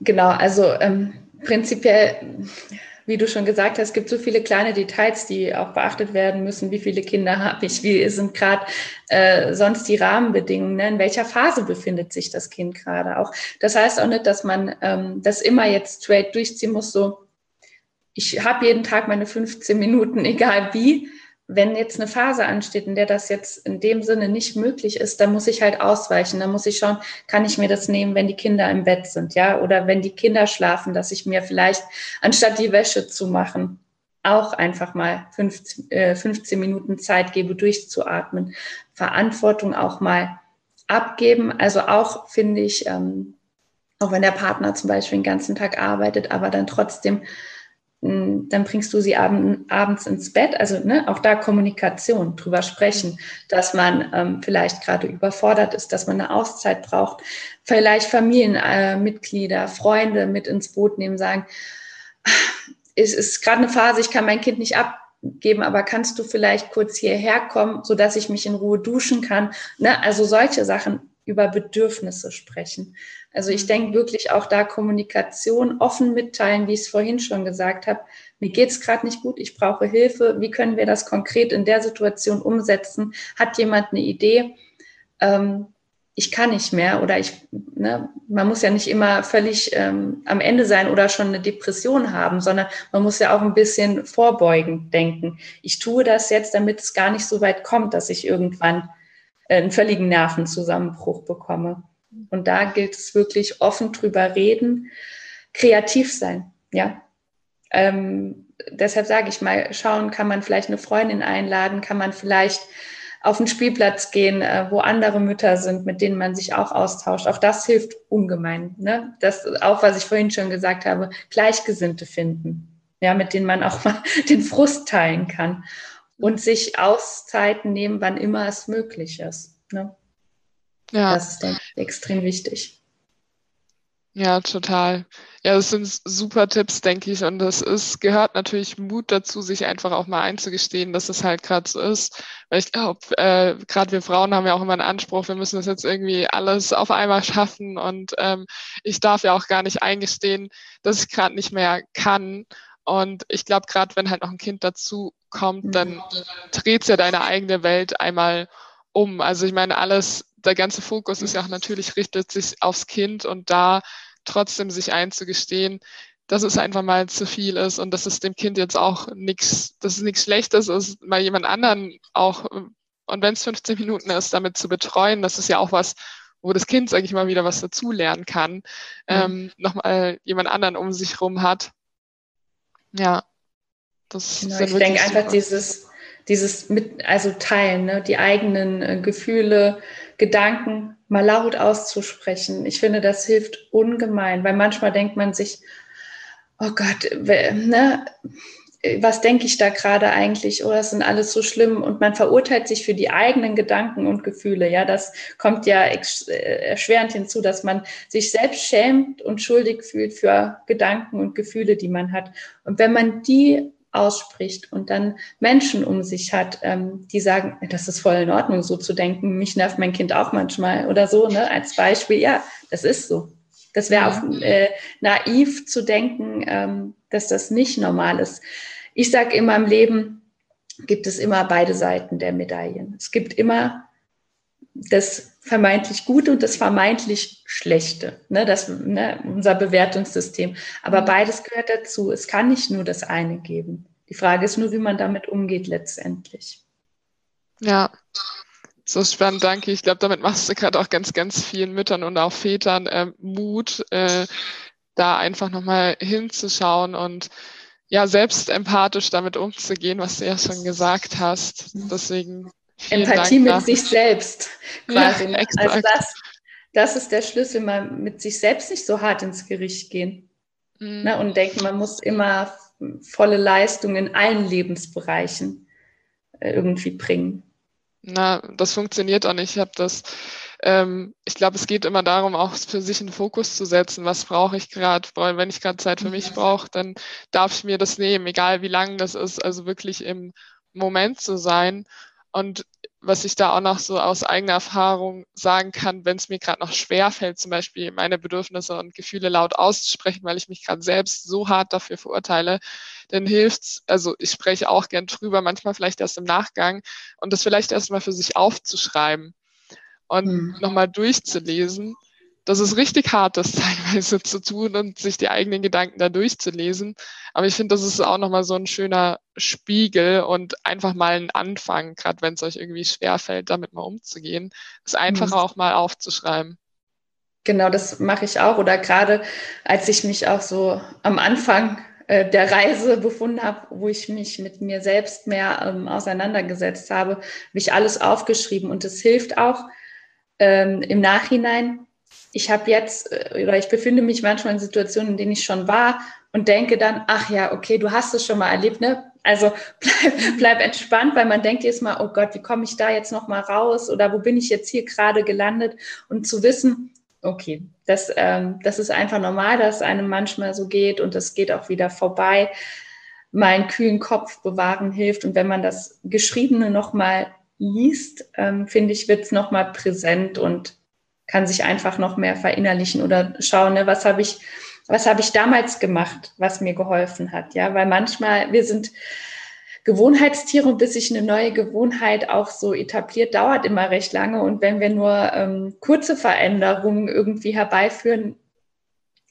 Genau, also ähm, prinzipiell wie du schon gesagt hast, gibt so viele kleine Details, die auch beachtet werden müssen. Wie viele Kinder habe ich? Wie sind gerade äh, sonst die Rahmenbedingungen? Ne? In welcher Phase befindet sich das Kind gerade auch? Das heißt auch nicht, dass man ähm, das immer jetzt straight durchziehen muss, so ich habe jeden Tag meine 15 Minuten, egal wie, wenn jetzt eine Phase ansteht, in der das jetzt in dem Sinne nicht möglich ist, dann muss ich halt ausweichen. Dann muss ich schauen, kann ich mir das nehmen, wenn die Kinder im Bett sind, ja, oder wenn die Kinder schlafen, dass ich mir vielleicht, anstatt die Wäsche zu machen, auch einfach mal 15, äh, 15 Minuten Zeit gebe, durchzuatmen. Verantwortung auch mal abgeben. Also auch finde ich, ähm, auch wenn der Partner zum Beispiel den ganzen Tag arbeitet, aber dann trotzdem dann bringst du sie abend, abends ins Bett. Also ne, auch da Kommunikation, drüber sprechen, dass man ähm, vielleicht gerade überfordert ist, dass man eine Auszeit braucht. Vielleicht Familienmitglieder, äh, Freunde mit ins Boot nehmen, sagen, es ist gerade eine Phase, ich kann mein Kind nicht abgeben, aber kannst du vielleicht kurz hierher kommen, sodass ich mich in Ruhe duschen kann? Ne? Also solche Sachen über Bedürfnisse sprechen. Also ich denke wirklich auch da Kommunikation offen mitteilen, wie ich es vorhin schon gesagt habe. Mir geht es gerade nicht gut, ich brauche Hilfe. Wie können wir das konkret in der Situation umsetzen? Hat jemand eine Idee? Ähm, ich kann nicht mehr oder ich, ne, man muss ja nicht immer völlig ähm, am Ende sein oder schon eine Depression haben, sondern man muss ja auch ein bisschen vorbeugend denken. Ich tue das jetzt, damit es gar nicht so weit kommt, dass ich irgendwann äh, einen völligen Nervenzusammenbruch bekomme. Und da gilt es wirklich offen drüber reden, kreativ sein, ja. Ähm, deshalb sage ich mal, schauen, kann man vielleicht eine Freundin einladen, kann man vielleicht auf den Spielplatz gehen, äh, wo andere Mütter sind, mit denen man sich auch austauscht. Auch das hilft ungemein. Ne? Das auch, was ich vorhin schon gesagt habe, Gleichgesinnte finden, ja, mit denen man auch mal den Frust teilen kann und sich Auszeiten nehmen, wann immer es möglich ist. Ne? Ja. Das ist extrem wichtig. Ja, total. Ja, das sind super Tipps, denke ich. Und es ist, gehört natürlich Mut dazu, sich einfach auch mal einzugestehen, dass es halt gerade so ist. Weil ich glaube, äh, gerade wir Frauen haben ja auch immer einen Anspruch, wir müssen das jetzt irgendwie alles auf einmal schaffen. Und ähm, ich darf ja auch gar nicht eingestehen, dass ich gerade nicht mehr kann. Und ich glaube, gerade wenn halt noch ein Kind dazu kommt, dann mhm. dreht ja deine eigene Welt einmal um. Also ich meine, alles der ganze Fokus ist ja auch natürlich, richtet sich aufs Kind und da trotzdem sich einzugestehen, dass es einfach mal zu viel ist und dass es dem Kind jetzt auch nichts, dass es nichts Schlechtes ist, mal jemand anderen auch, und wenn es 15 Minuten ist, damit zu betreuen, das ist ja auch was, wo das Kind, sage ich mal, wieder was dazulernen kann, mhm. ähm, nochmal jemand anderen um sich rum hat. Ja, das genau, ist Ich denke einfach dieses, dieses mit, also teilen, ne? die eigenen äh, Gefühle, Gedanken mal laut auszusprechen. Ich finde, das hilft ungemein, weil manchmal denkt man sich, oh Gott, ne, was denke ich da gerade eigentlich? Oh, das sind alles so schlimm. Und man verurteilt sich für die eigenen Gedanken und Gefühle. Ja, das kommt ja äh, erschwerend hinzu, dass man sich selbst schämt und schuldig fühlt für Gedanken und Gefühle, die man hat. Und wenn man die ausspricht und dann Menschen um sich hat, ähm, die sagen, das ist voll in Ordnung, so zu denken. Mich nervt mein Kind auch manchmal oder so, ne? Als Beispiel, ja, das ist so. Das wäre auch äh, naiv zu denken, ähm, dass das nicht normal ist. Ich sage immer im Leben gibt es immer beide Seiten der Medaillen. Es gibt immer das vermeintlich Gute und das vermeintlich Schlechte, ne, das, ne, unser Bewertungssystem. Aber mhm. beides gehört dazu. Es kann nicht nur das eine geben. Die Frage ist nur, wie man damit umgeht letztendlich. Ja, so spannend, danke. Ich glaube, damit machst du gerade auch ganz, ganz vielen Müttern und auch Vätern äh, Mut, äh, da einfach nochmal hinzuschauen und ja, selbst empathisch damit umzugehen, was du ja schon gesagt hast. Deswegen. Empathie Dank mit dafür. sich selbst quasi. Ja, also das, das ist der Schlüssel, mal mit sich selbst nicht so hart ins Gericht gehen. Mhm. Ne, und denken, man muss immer volle Leistung in allen Lebensbereichen äh, irgendwie bringen. Na, das funktioniert auch nicht. Ich habe das, ähm, ich glaube, es geht immer darum, auch für sich einen Fokus zu setzen. Was brauche ich gerade? Wenn ich gerade Zeit für mich brauche, dann darf ich mir das nehmen, egal wie lang das ist. Also wirklich im Moment zu sein. Und was ich da auch noch so aus eigener Erfahrung sagen kann, wenn es mir gerade noch schwer fällt, zum Beispiel meine Bedürfnisse und Gefühle laut auszusprechen, weil ich mich gerade selbst so hart dafür verurteile, dann hilft's. Also ich spreche auch gern drüber, manchmal vielleicht erst im Nachgang und das vielleicht erstmal für sich aufzuschreiben und mhm. nochmal durchzulesen das ist richtig hart, das teilweise zu tun und sich die eigenen Gedanken da durchzulesen. Aber ich finde, das ist auch nochmal so ein schöner Spiegel und einfach mal ein Anfang, gerade wenn es euch irgendwie schwerfällt, damit mal umzugehen, es einfach mhm. auch mal aufzuschreiben. Genau, das mache ich auch. Oder gerade als ich mich auch so am Anfang äh, der Reise befunden habe, wo ich mich mit mir selbst mehr ähm, auseinandergesetzt habe, habe ich alles aufgeschrieben. Und es hilft auch ähm, im Nachhinein, ich habe jetzt äh, oder ich befinde mich manchmal in Situationen, in denen ich schon war und denke dann, ach ja, okay, du hast es schon mal erlebt, ne? Also bleib, bleib entspannt, weil man denkt jetzt mal, oh Gott, wie komme ich da jetzt noch mal raus oder wo bin ich jetzt hier gerade gelandet? Und zu wissen, okay, das, ähm, das ist einfach normal, dass es einem manchmal so geht und es geht auch wieder vorbei. Meinen kühlen Kopf bewahren hilft und wenn man das Geschriebene noch mal liest, ähm, finde ich, wird es noch mal präsent und kann sich einfach noch mehr verinnerlichen oder schauen, ne, was habe ich, was habe ich damals gemacht, was mir geholfen hat. Ja, weil manchmal, wir sind Gewohnheitstiere und bis sich eine neue Gewohnheit auch so etabliert, dauert immer recht lange. Und wenn wir nur ähm, kurze Veränderungen irgendwie herbeiführen,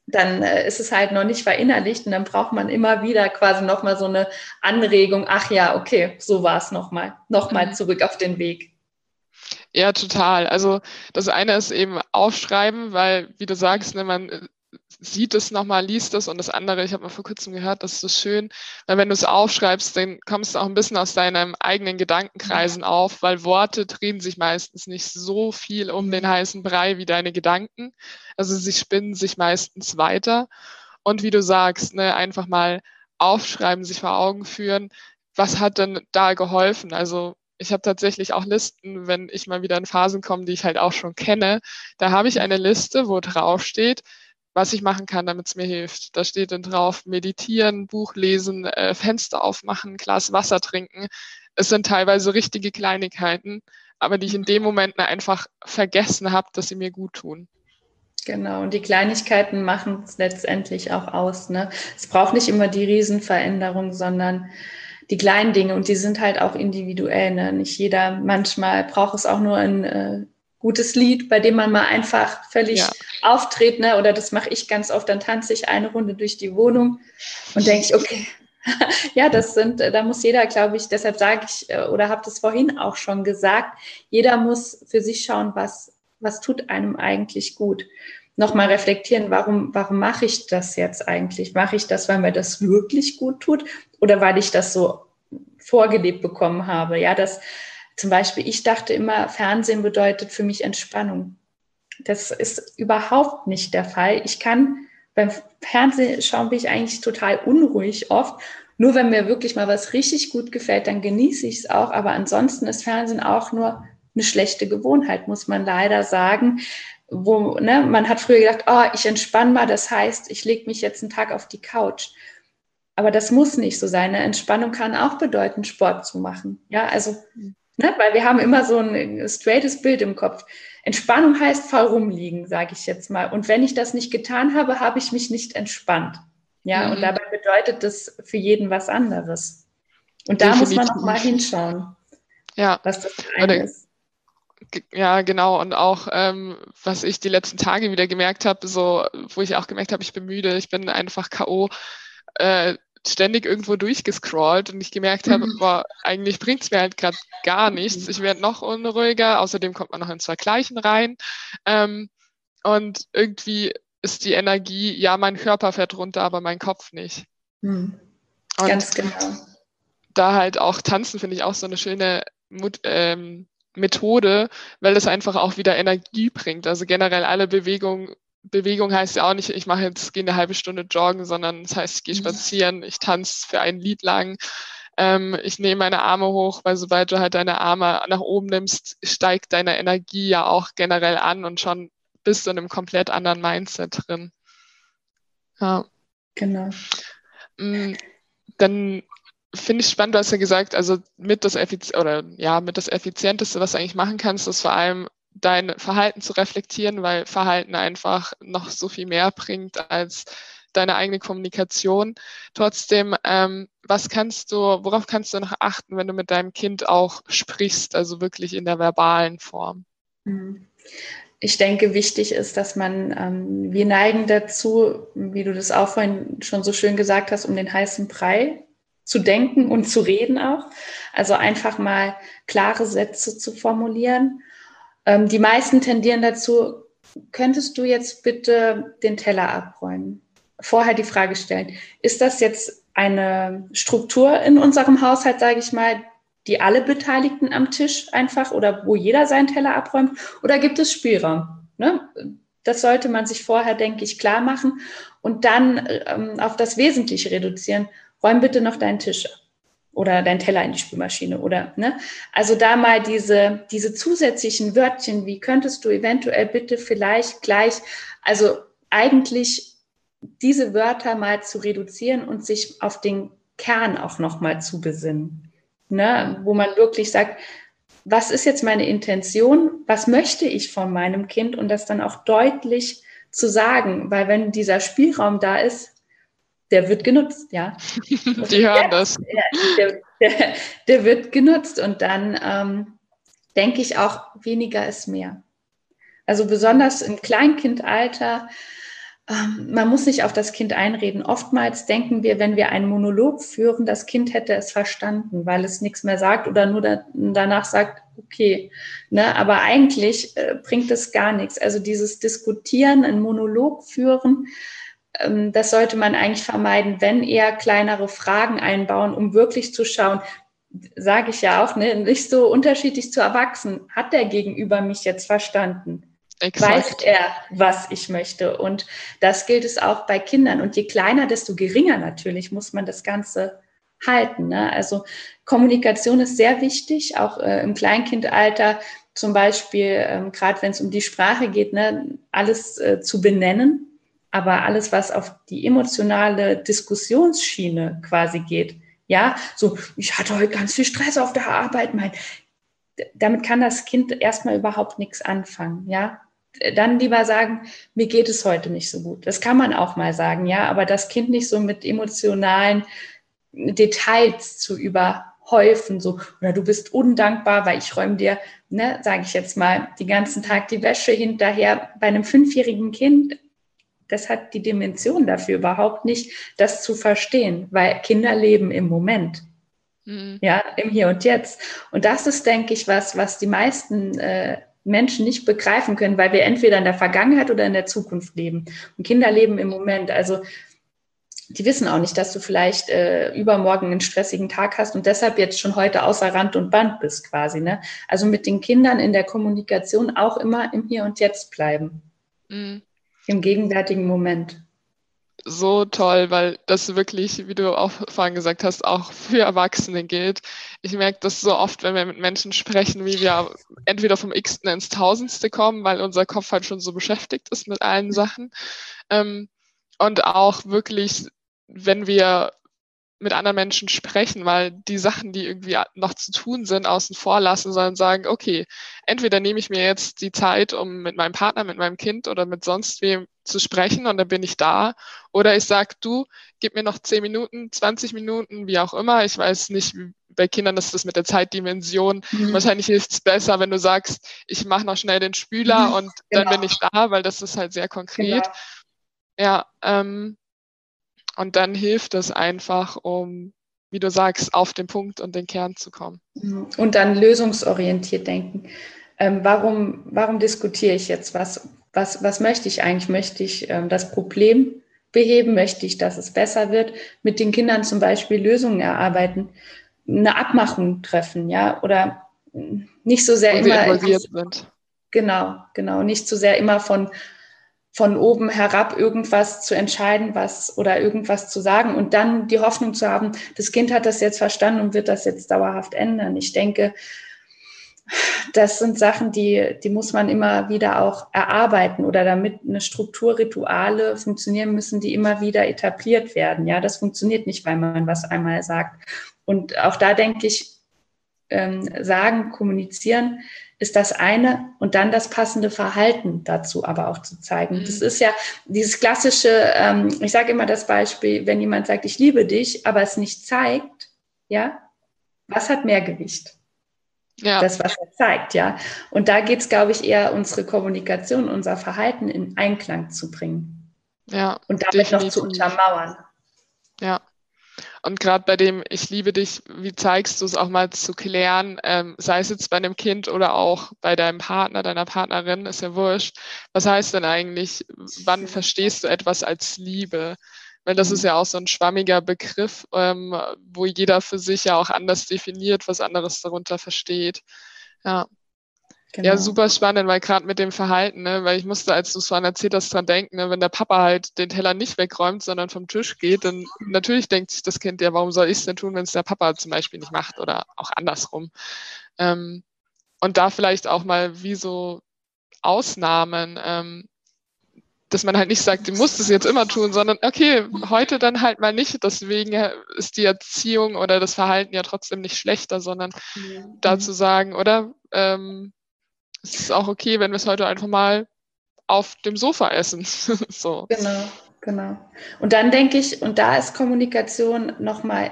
dann äh, ist es halt noch nicht verinnerlicht und dann braucht man immer wieder quasi nochmal so eine Anregung, ach ja, okay, so war es nochmal, nochmal mhm. zurück auf den Weg. Ja, total. Also das eine ist eben aufschreiben, weil, wie du sagst, ne, man äh, sieht es nochmal, liest es und das andere, ich habe mal vor kurzem gehört, das ist so schön, weil wenn du es aufschreibst, dann kommst du auch ein bisschen aus deinen eigenen Gedankenkreisen auf, weil Worte drehen sich meistens nicht so viel um den heißen Brei wie deine Gedanken. Also sie spinnen sich meistens weiter. Und wie du sagst, ne, einfach mal aufschreiben, sich vor Augen führen, was hat denn da geholfen? Also ich habe tatsächlich auch Listen, wenn ich mal wieder in Phasen komme, die ich halt auch schon kenne. Da habe ich eine Liste, wo drauf steht, was ich machen kann, damit es mir hilft. Da steht dann drauf, meditieren, Buch lesen, äh, Fenster aufmachen, Glas Wasser trinken. Es sind teilweise richtige Kleinigkeiten, aber die ich in dem Moment einfach vergessen habe, dass sie mir gut tun. Genau, und die Kleinigkeiten machen es letztendlich auch aus. Ne? Es braucht nicht immer die Riesenveränderung, sondern die kleinen Dinge und die sind halt auch individuell. Ne? Nicht jeder, manchmal braucht es auch nur ein äh, gutes Lied, bei dem man mal einfach völlig ja. auftritt. Ne? Oder das mache ich ganz oft, dann tanze ich eine Runde durch die Wohnung und denke ich, okay, ja, das sind, da muss jeder, glaube ich, deshalb sage ich äh, oder habe das vorhin auch schon gesagt, jeder muss für sich schauen, was, was tut einem eigentlich gut nochmal reflektieren, warum, warum mache ich das jetzt eigentlich? Mache ich das, weil mir das wirklich gut tut oder weil ich das so vorgelebt bekommen habe? Ja, das zum Beispiel, ich dachte immer, Fernsehen bedeutet für mich Entspannung. Das ist überhaupt nicht der Fall. Ich kann beim Fernsehschauen bin ich eigentlich total unruhig oft. Nur wenn mir wirklich mal was richtig gut gefällt, dann genieße ich es auch. Aber ansonsten ist Fernsehen auch nur eine schlechte Gewohnheit, muss man leider sagen. Wo, ne, man hat früher gedacht, oh, ich entspanne mal, das heißt, ich lege mich jetzt einen Tag auf die Couch. Aber das muss nicht so sein. Eine Entspannung kann auch bedeuten, Sport zu machen. Ja, also, ne, weil wir haben immer so ein straightes Bild im Kopf. Entspannung heißt faul rumliegen, sage ich jetzt mal. Und wenn ich das nicht getan habe, habe ich mich nicht entspannt. Ja, mhm. und dabei bedeutet das für jeden was anderes. Und da Definitiv. muss man noch mal hinschauen, ja. was das für einen ist. Ja, genau. Und auch, ähm, was ich die letzten Tage wieder gemerkt habe, so, wo ich auch gemerkt habe, ich bin müde, ich bin einfach K.O., äh, ständig irgendwo durchgescrollt und ich gemerkt habe, mhm. boah, eigentlich bringt es mir halt gerade gar nichts. Ich werde noch unruhiger, außerdem kommt man noch in zwei Gleichen rein. Ähm, und irgendwie ist die Energie, ja, mein Körper fährt runter, aber mein Kopf nicht. Mhm. Ganz genau. Da halt auch tanzen, finde ich auch so eine schöne Mut, ähm, Methode, weil es einfach auch wieder Energie bringt. Also generell alle Bewegungen Bewegung heißt ja auch nicht, ich mache jetzt, gehe eine halbe Stunde joggen, sondern das heißt, ich gehe mhm. spazieren, ich tanze für ein Lied lang, ähm, ich nehme meine Arme hoch, weil sobald du halt deine Arme nach oben nimmst, steigt deine Energie ja auch generell an und schon bist du in einem komplett anderen Mindset drin. Ja. Genau. Mm, dann finde ich spannend, du hast ja gesagt, also mit das Effiz oder ja, mit das Effizienteste, was du eigentlich machen kannst, ist vor allem dein Verhalten zu reflektieren, weil Verhalten einfach noch so viel mehr bringt als deine eigene Kommunikation. Trotzdem, ähm, was kannst du, worauf kannst du noch achten, wenn du mit deinem Kind auch sprichst, also wirklich in der verbalen Form? Mhm. Ich denke, wichtig ist, dass man, ähm, wir neigen dazu, wie du das auch vorhin schon so schön gesagt hast, um den heißen Brei zu denken und zu reden auch. Also einfach mal klare Sätze zu formulieren ähm, die meisten tendieren dazu, könntest du jetzt bitte den Teller abräumen? Vorher die Frage stellen, ist das jetzt eine Struktur in unserem Haushalt, sage ich mal, die alle Beteiligten am Tisch einfach oder wo jeder seinen Teller abräumt? Oder gibt es Spielraum? Ne? Das sollte man sich vorher, denke ich, klar machen und dann ähm, auf das Wesentliche reduzieren. Räum bitte noch deinen Tisch oder dein Teller in die Spülmaschine oder ne? Also da mal diese diese zusätzlichen Wörtchen, wie könntest du eventuell bitte vielleicht gleich, also eigentlich diese Wörter mal zu reduzieren und sich auf den Kern auch noch mal zu besinnen, ne? Wo man wirklich sagt, was ist jetzt meine Intention? Was möchte ich von meinem Kind und das dann auch deutlich zu sagen, weil wenn dieser Spielraum da ist, der wird genutzt, ja. Die hören das. Der, der, der, wird genutzt und dann ähm, denke ich auch, weniger ist mehr. Also besonders im Kleinkindalter, ähm, man muss nicht auf das Kind einreden. Oftmals denken wir, wenn wir einen Monolog führen, das Kind hätte es verstanden, weil es nichts mehr sagt oder nur da, danach sagt, okay. Ne? Aber eigentlich äh, bringt es gar nichts. Also dieses Diskutieren, einen Monolog führen, das sollte man eigentlich vermeiden, wenn eher kleinere Fragen einbauen, um wirklich zu schauen, sage ich ja auch, ne, nicht so unterschiedlich zu erwachsen. Hat der Gegenüber mich jetzt verstanden? Exakt. Weiß er, was ich möchte? Und das gilt es auch bei Kindern. Und je kleiner, desto geringer natürlich muss man das Ganze halten. Ne? Also Kommunikation ist sehr wichtig, auch äh, im Kleinkindalter zum Beispiel, ähm, gerade wenn es um die Sprache geht, ne, alles äh, zu benennen aber alles, was auf die emotionale Diskussionsschiene quasi geht, ja, so, ich hatte heute ganz viel Stress auf der Arbeit, mein, damit kann das Kind erstmal überhaupt nichts anfangen, ja. Dann lieber sagen, mir geht es heute nicht so gut. Das kann man auch mal sagen, ja, aber das Kind nicht so mit emotionalen Details zu überhäufen, so, oder du bist undankbar, weil ich räume dir, ne, sage ich jetzt mal, die ganzen Tag die Wäsche hinterher. Bei einem fünfjährigen Kind das hat die Dimension dafür überhaupt nicht, das zu verstehen, weil Kinder leben im Moment. Mhm. Ja, im Hier und Jetzt. Und das ist, denke ich, was, was die meisten äh, Menschen nicht begreifen können, weil wir entweder in der Vergangenheit oder in der Zukunft leben. Und Kinder leben im Moment. Also die wissen auch nicht, dass du vielleicht äh, übermorgen einen stressigen Tag hast und deshalb jetzt schon heute außer Rand und Band bist quasi. Ne? Also mit den Kindern in der Kommunikation auch immer im Hier und Jetzt bleiben. Mhm. Im gegenwärtigen Moment. So toll, weil das wirklich, wie du auch vorhin gesagt hast, auch für Erwachsene gilt. Ich merke das so oft, wenn wir mit Menschen sprechen, wie wir entweder vom Xten ins Tausendste kommen, weil unser Kopf halt schon so beschäftigt ist mit allen Sachen. Ähm, und auch wirklich wenn wir mit anderen Menschen sprechen, weil die Sachen, die irgendwie noch zu tun sind, außen vor lassen, sondern sagen, okay, entweder nehme ich mir jetzt die Zeit, um mit meinem Partner, mit meinem Kind oder mit sonst wem zu sprechen und dann bin ich da. Oder ich sage, du, gib mir noch 10 Minuten, 20 Minuten, wie auch immer. Ich weiß nicht, bei Kindern ist das mit der Zeitdimension. Mhm. Wahrscheinlich hilft es besser, wenn du sagst, ich mache noch schnell den Spüler mhm, und genau. dann bin ich da, weil das ist halt sehr konkret. Genau. Ja, ähm, und dann hilft es einfach, um, wie du sagst, auf den Punkt und den Kern zu kommen. Mhm. Und dann lösungsorientiert denken. Ähm, warum, warum diskutiere ich jetzt was? Was, was möchte ich eigentlich? Möchte ich ähm, das Problem beheben? Möchte ich, dass es besser wird? Mit den Kindern zum Beispiel Lösungen erarbeiten, eine Abmachung treffen, ja? Oder nicht so sehr immer. Involviert sind. Genau, genau. Nicht so sehr immer von von oben herab irgendwas zu entscheiden, was oder irgendwas zu sagen und dann die Hoffnung zu haben, das Kind hat das jetzt verstanden und wird das jetzt dauerhaft ändern. Ich denke, das sind Sachen, die, die muss man immer wieder auch erarbeiten oder damit eine Struktur, Rituale funktionieren müssen, die immer wieder etabliert werden. Ja, das funktioniert nicht, weil man was einmal sagt. Und auch da denke ich, ähm, sagen, kommunizieren ist das eine und dann das passende Verhalten dazu aber auch zu zeigen. Mhm. Das ist ja dieses klassische, ähm, ich sage immer das Beispiel, wenn jemand sagt, ich liebe dich, aber es nicht zeigt, ja, was hat mehr Gewicht? Ja. Das, was er zeigt, ja. Und da geht es, glaube ich, eher unsere Kommunikation, unser Verhalten in Einklang zu bringen. Ja. Und damit definitiv. noch zu untermauern. Und gerade bei dem Ich liebe dich, wie zeigst du es auch mal zu klären, ähm, sei es jetzt bei einem Kind oder auch bei deinem Partner, deiner Partnerin, ist ja wurscht. Was heißt denn eigentlich, wann verstehst du etwas als Liebe? Weil das ist ja auch so ein schwammiger Begriff, ähm, wo jeder für sich ja auch anders definiert, was anderes darunter versteht. Ja. Genau. Ja, super spannend, weil gerade mit dem Verhalten, ne, weil ich musste, als du es vorhin erzählt hast, dran denken, ne, wenn der Papa halt den Teller nicht wegräumt, sondern vom Tisch geht, dann natürlich denkt sich das Kind ja, warum soll ich es denn tun, wenn es der Papa zum Beispiel nicht macht oder auch andersrum. Ähm, und da vielleicht auch mal wie so Ausnahmen, ähm, dass man halt nicht sagt, du musst es jetzt immer tun, sondern okay, heute dann halt mal nicht. Deswegen ist die Erziehung oder das Verhalten ja trotzdem nicht schlechter, sondern mhm. da zu sagen, oder ähm, es ist auch okay, wenn wir es heute einfach mal auf dem Sofa essen. so. Genau, genau. Und dann denke ich, und da ist Kommunikation nochmal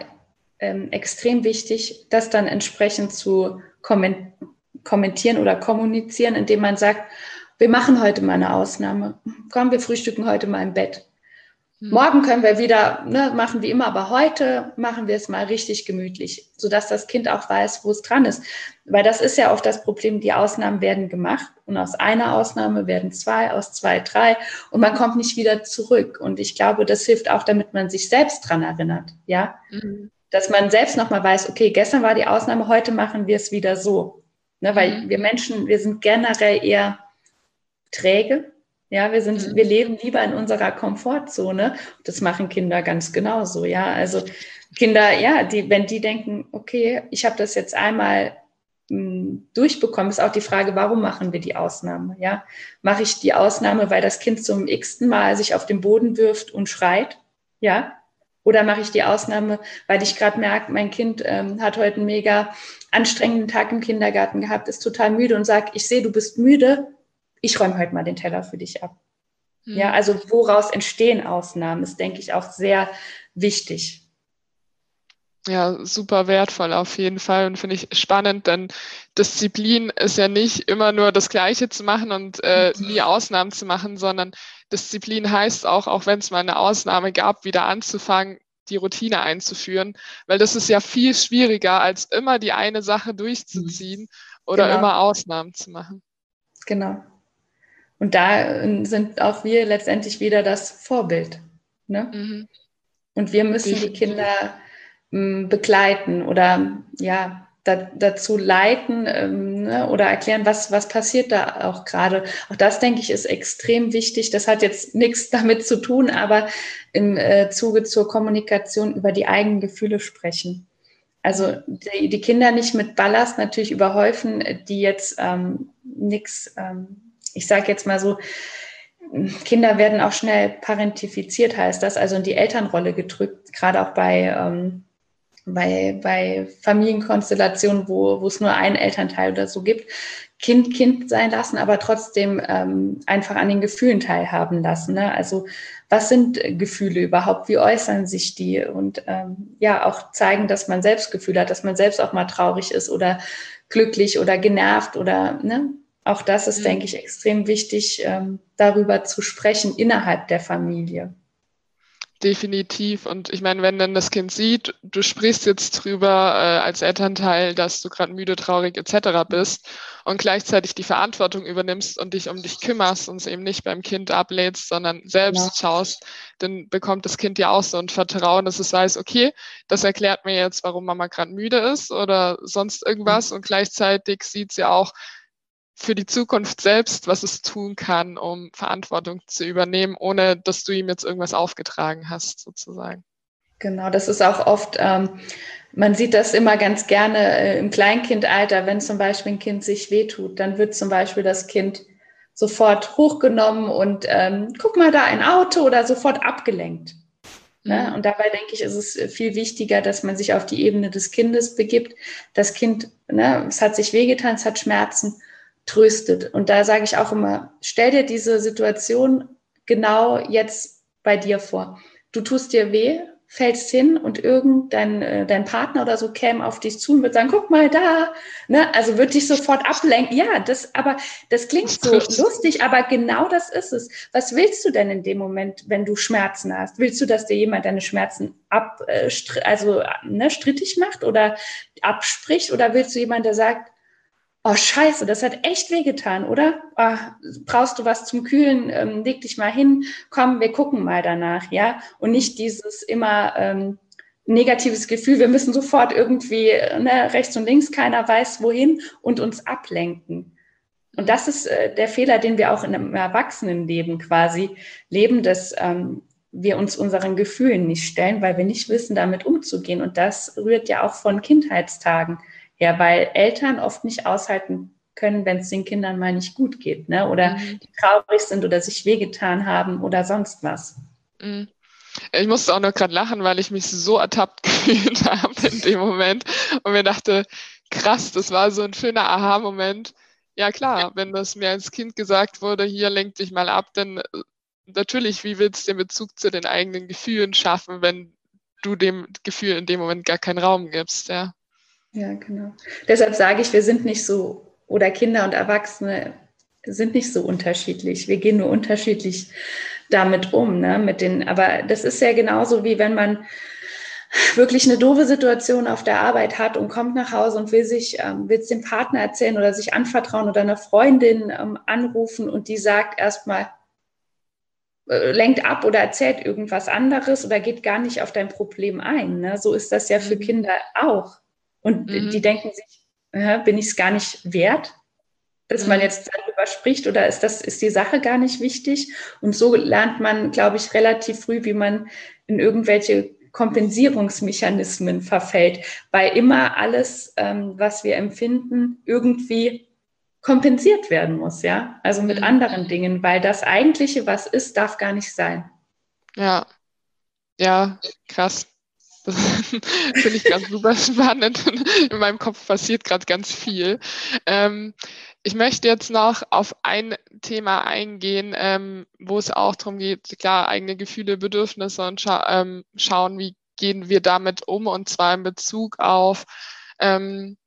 ähm, extrem wichtig, das dann entsprechend zu kommentieren oder kommunizieren, indem man sagt, wir machen heute mal eine Ausnahme. Komm, wir frühstücken heute mal im Bett. Hm. Morgen können wir wieder, ne, machen wie immer, aber heute machen wir es mal richtig gemütlich, sodass das Kind auch weiß, wo es dran ist. Weil das ist ja oft das Problem, die Ausnahmen werden gemacht und aus einer Ausnahme werden zwei, aus zwei drei und man kommt nicht wieder zurück. Und ich glaube, das hilft auch, damit man sich selbst dran erinnert, ja. Mhm. Dass man selbst nochmal weiß, okay, gestern war die Ausnahme, heute machen wir es wieder so. Ne, weil mhm. wir Menschen, wir sind generell eher träge, ja, wir sind, mhm. wir leben lieber in unserer Komfortzone. Das machen Kinder ganz genauso. Ja, also Kinder, ja, die, wenn die denken, okay, ich habe das jetzt einmal mh, hm, durchbekommen, ist auch die Frage, warum machen wir die Ausnahme? Ja, mache ich die Ausnahme, weil das Kind zum x-ten Mal sich auf den Boden wirft und schreit? Ja, oder mache ich die Ausnahme, weil ich gerade merke, mein Kind ähm, hat heute einen mega anstrengenden Tag im Kindergarten gehabt, ist total müde und sagt, ich sehe, du bist müde, ich räume heute mal den Teller für dich ab. Mhm. Ja, also woraus entstehen Ausnahmen, ist, denke ich, auch sehr wichtig. Ja, super wertvoll auf jeden Fall und finde ich spannend, denn Disziplin ist ja nicht immer nur das Gleiche zu machen und äh, mhm. nie Ausnahmen zu machen, sondern Disziplin heißt auch, auch wenn es mal eine Ausnahme gab, wieder anzufangen, die Routine einzuführen, weil das ist ja viel schwieriger, als immer die eine Sache durchzuziehen oder genau. immer Ausnahmen zu machen. Genau. Und da äh, sind auch wir letztendlich wieder das Vorbild. Ne? Mhm. Und wir müssen die Kinder ähm, begleiten oder ja, da, dazu leiten ähm, ne, oder erklären, was, was passiert da auch gerade. Auch das, denke ich, ist extrem wichtig. Das hat jetzt nichts damit zu tun, aber im äh, Zuge zur Kommunikation über die eigenen Gefühle sprechen. Also die, die Kinder nicht mit Ballast natürlich überhäufen, die jetzt ähm, nichts, ähm, ich sage jetzt mal so, Kinder werden auch schnell parentifiziert, heißt das, also in die Elternrolle gedrückt, gerade auch bei, ähm, bei, bei Familienkonstellationen, wo, wo es nur einen Elternteil oder so gibt. Kind Kind sein lassen, aber trotzdem ähm, einfach an den Gefühlen teilhaben lassen. Ne? Also was sind Gefühle überhaupt? Wie äußern sich die? Und ähm, ja, auch zeigen, dass man Selbstgefühle hat, dass man selbst auch mal traurig ist oder glücklich oder genervt oder ne? Auch das ist, mhm. denke ich, extrem wichtig, ähm, darüber zu sprechen innerhalb der Familie. Definitiv. Und ich meine, wenn dann das Kind sieht, du sprichst jetzt drüber äh, als Elternteil, dass du gerade müde, traurig etc. bist und gleichzeitig die Verantwortung übernimmst und dich um dich kümmerst und es eben nicht beim Kind ablädst, sondern selbst ja. schaust, dann bekommt das Kind ja auch so ein Vertrauen, dass es weiß, okay, das erklärt mir jetzt, warum Mama gerade müde ist oder sonst irgendwas. Mhm. Und gleichzeitig sieht sie auch, für die Zukunft selbst, was es tun kann, um Verantwortung zu übernehmen, ohne dass du ihm jetzt irgendwas aufgetragen hast, sozusagen. Genau, das ist auch oft, ähm, man sieht das immer ganz gerne äh, im Kleinkindalter, wenn zum Beispiel ein Kind sich wehtut, dann wird zum Beispiel das Kind sofort hochgenommen und ähm, guck mal da ein Auto oder sofort abgelenkt. Ne? Mhm. Und dabei denke ich, ist es viel wichtiger, dass man sich auf die Ebene des Kindes begibt. Das Kind, ne, es hat sich wehgetan, es hat Schmerzen tröstet. Und da sage ich auch immer, stell dir diese Situation genau jetzt bei dir vor. Du tust dir weh, fällst hin und irgendein äh, dein Partner oder so käme auf dich zu und würde sagen, guck mal da, ne? Also würde dich sofort ablenken. Ja, das, aber das klingt so lustig, aber genau das ist es. Was willst du denn in dem Moment, wenn du Schmerzen hast? Willst du, dass dir jemand deine Schmerzen ab, äh, also ne, strittig macht oder abspricht? Oder willst du jemand, der sagt, oh scheiße, das hat echt wehgetan, oder? Oh, brauchst du was zum Kühlen? Ähm, leg dich mal hin, komm, wir gucken mal danach, ja? Und nicht dieses immer ähm, negatives Gefühl, wir müssen sofort irgendwie ne, rechts und links, keiner weiß wohin und uns ablenken. Und das ist äh, der Fehler, den wir auch in einem Erwachsenenleben quasi leben, dass ähm, wir uns unseren Gefühlen nicht stellen, weil wir nicht wissen, damit umzugehen. Und das rührt ja auch von Kindheitstagen ja, weil Eltern oft nicht aushalten können, wenn es den Kindern mal nicht gut geht, ne? Oder mhm. die traurig sind oder sich wehgetan haben oder sonst was. Mhm. Ich musste auch noch gerade lachen, weil ich mich so ertappt gefühlt habe in dem Moment und mir dachte, krass, das war so ein schöner Aha-Moment. Ja klar, wenn das mir als Kind gesagt wurde, hier lenk dich mal ab, dann äh, natürlich, wie willst du den Bezug zu den eigenen Gefühlen schaffen, wenn du dem Gefühl in dem Moment gar keinen Raum gibst, ja. Ja, genau. Deshalb sage ich, wir sind nicht so, oder Kinder und Erwachsene sind nicht so unterschiedlich. Wir gehen nur unterschiedlich damit um. Ne? Mit den, aber das ist ja genauso wie wenn man wirklich eine doofe Situation auf der Arbeit hat und kommt nach Hause und will sich, ähm, will es dem Partner erzählen oder sich anvertrauen oder einer Freundin ähm, anrufen und die sagt erstmal, äh, lenkt ab oder erzählt irgendwas anderes oder geht gar nicht auf dein Problem ein. Ne? So ist das ja für mhm. Kinder auch. Und mhm. die denken sich, äh, bin ich es gar nicht wert, dass mhm. man jetzt darüber spricht oder ist das, ist die Sache gar nicht wichtig? Und so lernt man, glaube ich, relativ früh, wie man in irgendwelche Kompensierungsmechanismen verfällt, weil immer alles, ähm, was wir empfinden, irgendwie kompensiert werden muss, ja? Also mit mhm. anderen Dingen, weil das eigentliche, was ist, darf gar nicht sein. Ja, ja, krass. Das finde ich ganz super spannend. In meinem Kopf passiert gerade ganz viel. Ähm, ich möchte jetzt noch auf ein Thema eingehen, ähm, wo es auch darum geht, klar, eigene Gefühle, Bedürfnisse und scha ähm, schauen, wie gehen wir damit um und zwar in Bezug auf ähm,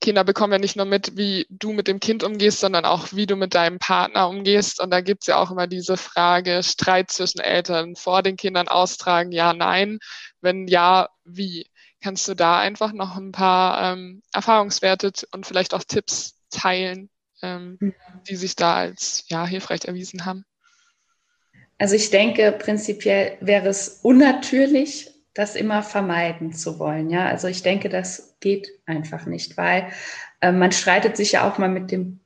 Kinder bekommen ja nicht nur mit, wie du mit dem Kind umgehst, sondern auch, wie du mit deinem Partner umgehst. Und da gibt es ja auch immer diese Frage, Streit zwischen Eltern vor den Kindern austragen, ja, nein. Wenn ja, wie? Kannst du da einfach noch ein paar ähm, Erfahrungswerte und vielleicht auch Tipps teilen, ähm, mhm. die sich da als ja, hilfreich erwiesen haben? Also ich denke, prinzipiell wäre es unnatürlich, das immer vermeiden zu wollen. Ja, also ich denke, das geht einfach nicht, weil äh, man streitet sich ja auch mal mit dem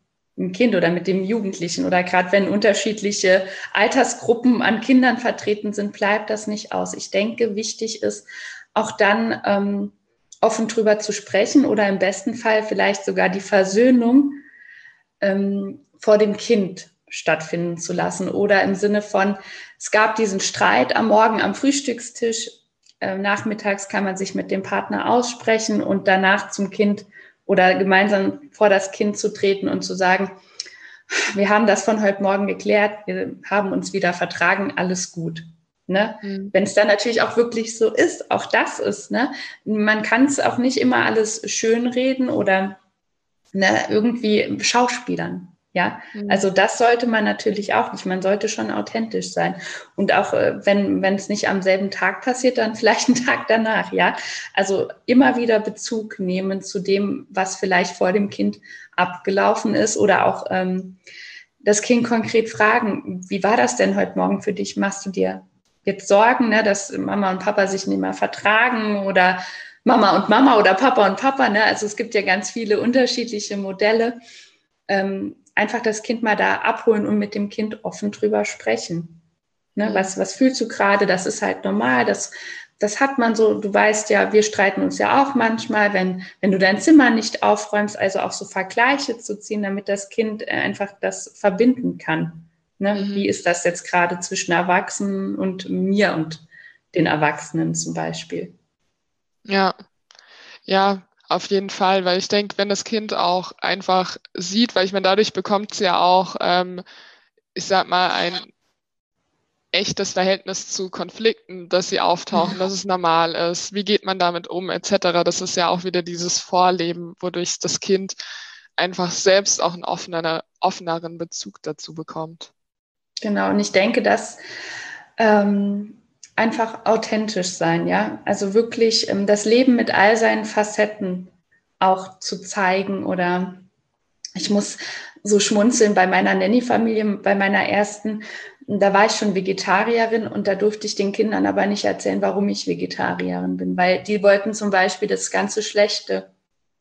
Kind oder mit dem Jugendlichen oder gerade wenn unterschiedliche Altersgruppen an Kindern vertreten sind, bleibt das nicht aus. Ich denke, wichtig ist auch dann ähm, offen drüber zu sprechen oder im besten Fall vielleicht sogar die Versöhnung ähm, vor dem Kind stattfinden zu lassen oder im Sinne von, es gab diesen Streit am Morgen am Frühstückstisch, nachmittags kann man sich mit dem Partner aussprechen und danach zum Kind oder gemeinsam vor das Kind zu treten und zu sagen, wir haben das von heute Morgen geklärt, wir haben uns wieder vertragen, alles gut. Ne? Mhm. Wenn es dann natürlich auch wirklich so ist, auch das ist, ne? man kann es auch nicht immer alles schönreden oder ne, irgendwie schauspielern. Ja, mhm. also das sollte man natürlich auch nicht. Man sollte schon authentisch sein. Und auch äh, wenn wenn es nicht am selben Tag passiert, dann vielleicht einen Tag danach. Ja, also immer wieder Bezug nehmen zu dem, was vielleicht vor dem Kind abgelaufen ist oder auch ähm, das Kind konkret fragen: Wie war das denn heute Morgen für dich? Machst du dir jetzt Sorgen, ne, dass Mama und Papa sich nicht mehr vertragen oder Mama und Mama oder Papa und Papa? Ne? Also es gibt ja ganz viele unterschiedliche Modelle. Ähm, einfach das Kind mal da abholen und mit dem Kind offen drüber sprechen. Ne, mhm. was, was fühlst du gerade? Das ist halt normal. Das, das hat man so. Du weißt ja, wir streiten uns ja auch manchmal, wenn, wenn du dein Zimmer nicht aufräumst, also auch so Vergleiche zu ziehen, damit das Kind äh, einfach das verbinden kann. Ne? Mhm. Wie ist das jetzt gerade zwischen Erwachsenen und mir und den Erwachsenen zum Beispiel? Ja, ja, auf jeden Fall, weil ich denke, wenn das Kind auch einfach sieht, weil ich meine, dadurch bekommt es ja auch, ähm, ich sag mal, ein echtes Verhältnis zu Konflikten, dass sie auftauchen, dass es normal ist, wie geht man damit um, etc. Das ist ja auch wieder dieses Vorleben, wodurch das Kind einfach selbst auch einen offener, offeneren Bezug dazu bekommt. Genau, und ich denke, dass ähm, einfach authentisch sein, ja. Also wirklich ähm, das Leben mit all seinen Facetten auch zu zeigen oder ich muss so schmunzeln bei meiner Nanny-Familie, bei meiner ersten, da war ich schon Vegetarierin und da durfte ich den Kindern aber nicht erzählen, warum ich Vegetarierin bin, weil die wollten zum Beispiel das ganze Schlechte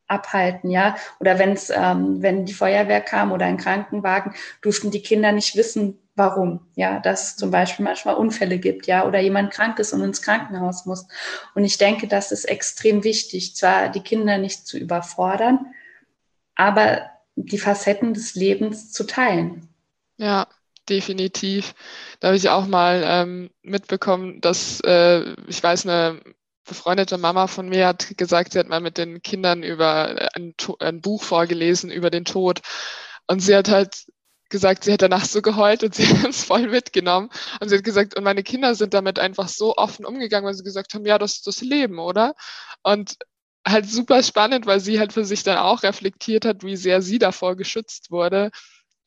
abhalten, ja. Oder wenn's, ähm, wenn die Feuerwehr kam oder ein Krankenwagen, durften die Kinder nicht wissen, warum. Ja, dass es zum Beispiel manchmal Unfälle gibt, ja, oder jemand krank ist und ins Krankenhaus muss. Und ich denke, das ist extrem wichtig, zwar die Kinder nicht zu überfordern, aber die Facetten des Lebens zu teilen. Ja, definitiv. Da habe ich auch mal ähm, mitbekommen, dass äh, ich weiß, eine befreundete Mama von mir hat gesagt, sie hat mal mit den Kindern über ein, ein Buch vorgelesen über den Tod. Und sie hat halt gesagt, sie hat danach so geheult und sie hat es voll mitgenommen. Und sie hat gesagt, und meine Kinder sind damit einfach so offen umgegangen, weil sie gesagt haben, ja, das ist das Leben, oder? Und halt super spannend, weil sie halt für sich dann auch reflektiert hat, wie sehr sie davor geschützt wurde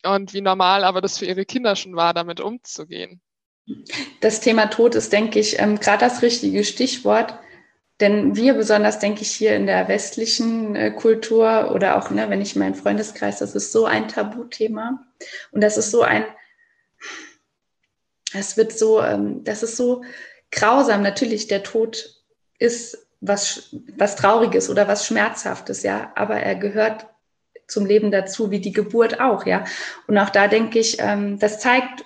und wie normal aber das für ihre Kinder schon war, damit umzugehen. Das Thema Tod ist, denke ich, ähm, gerade das richtige Stichwort. Denn wir besonders, denke ich, hier in der westlichen äh, Kultur oder auch, ne, wenn ich meinen Freundeskreis, das ist so ein Tabuthema. Und das ist so ein, es wird so, ähm, das ist so grausam. Natürlich, der Tod ist was, was Trauriges oder was Schmerzhaftes, ja, aber er gehört zum Leben dazu, wie die Geburt auch, ja. Und auch da denke ich, ähm, das zeigt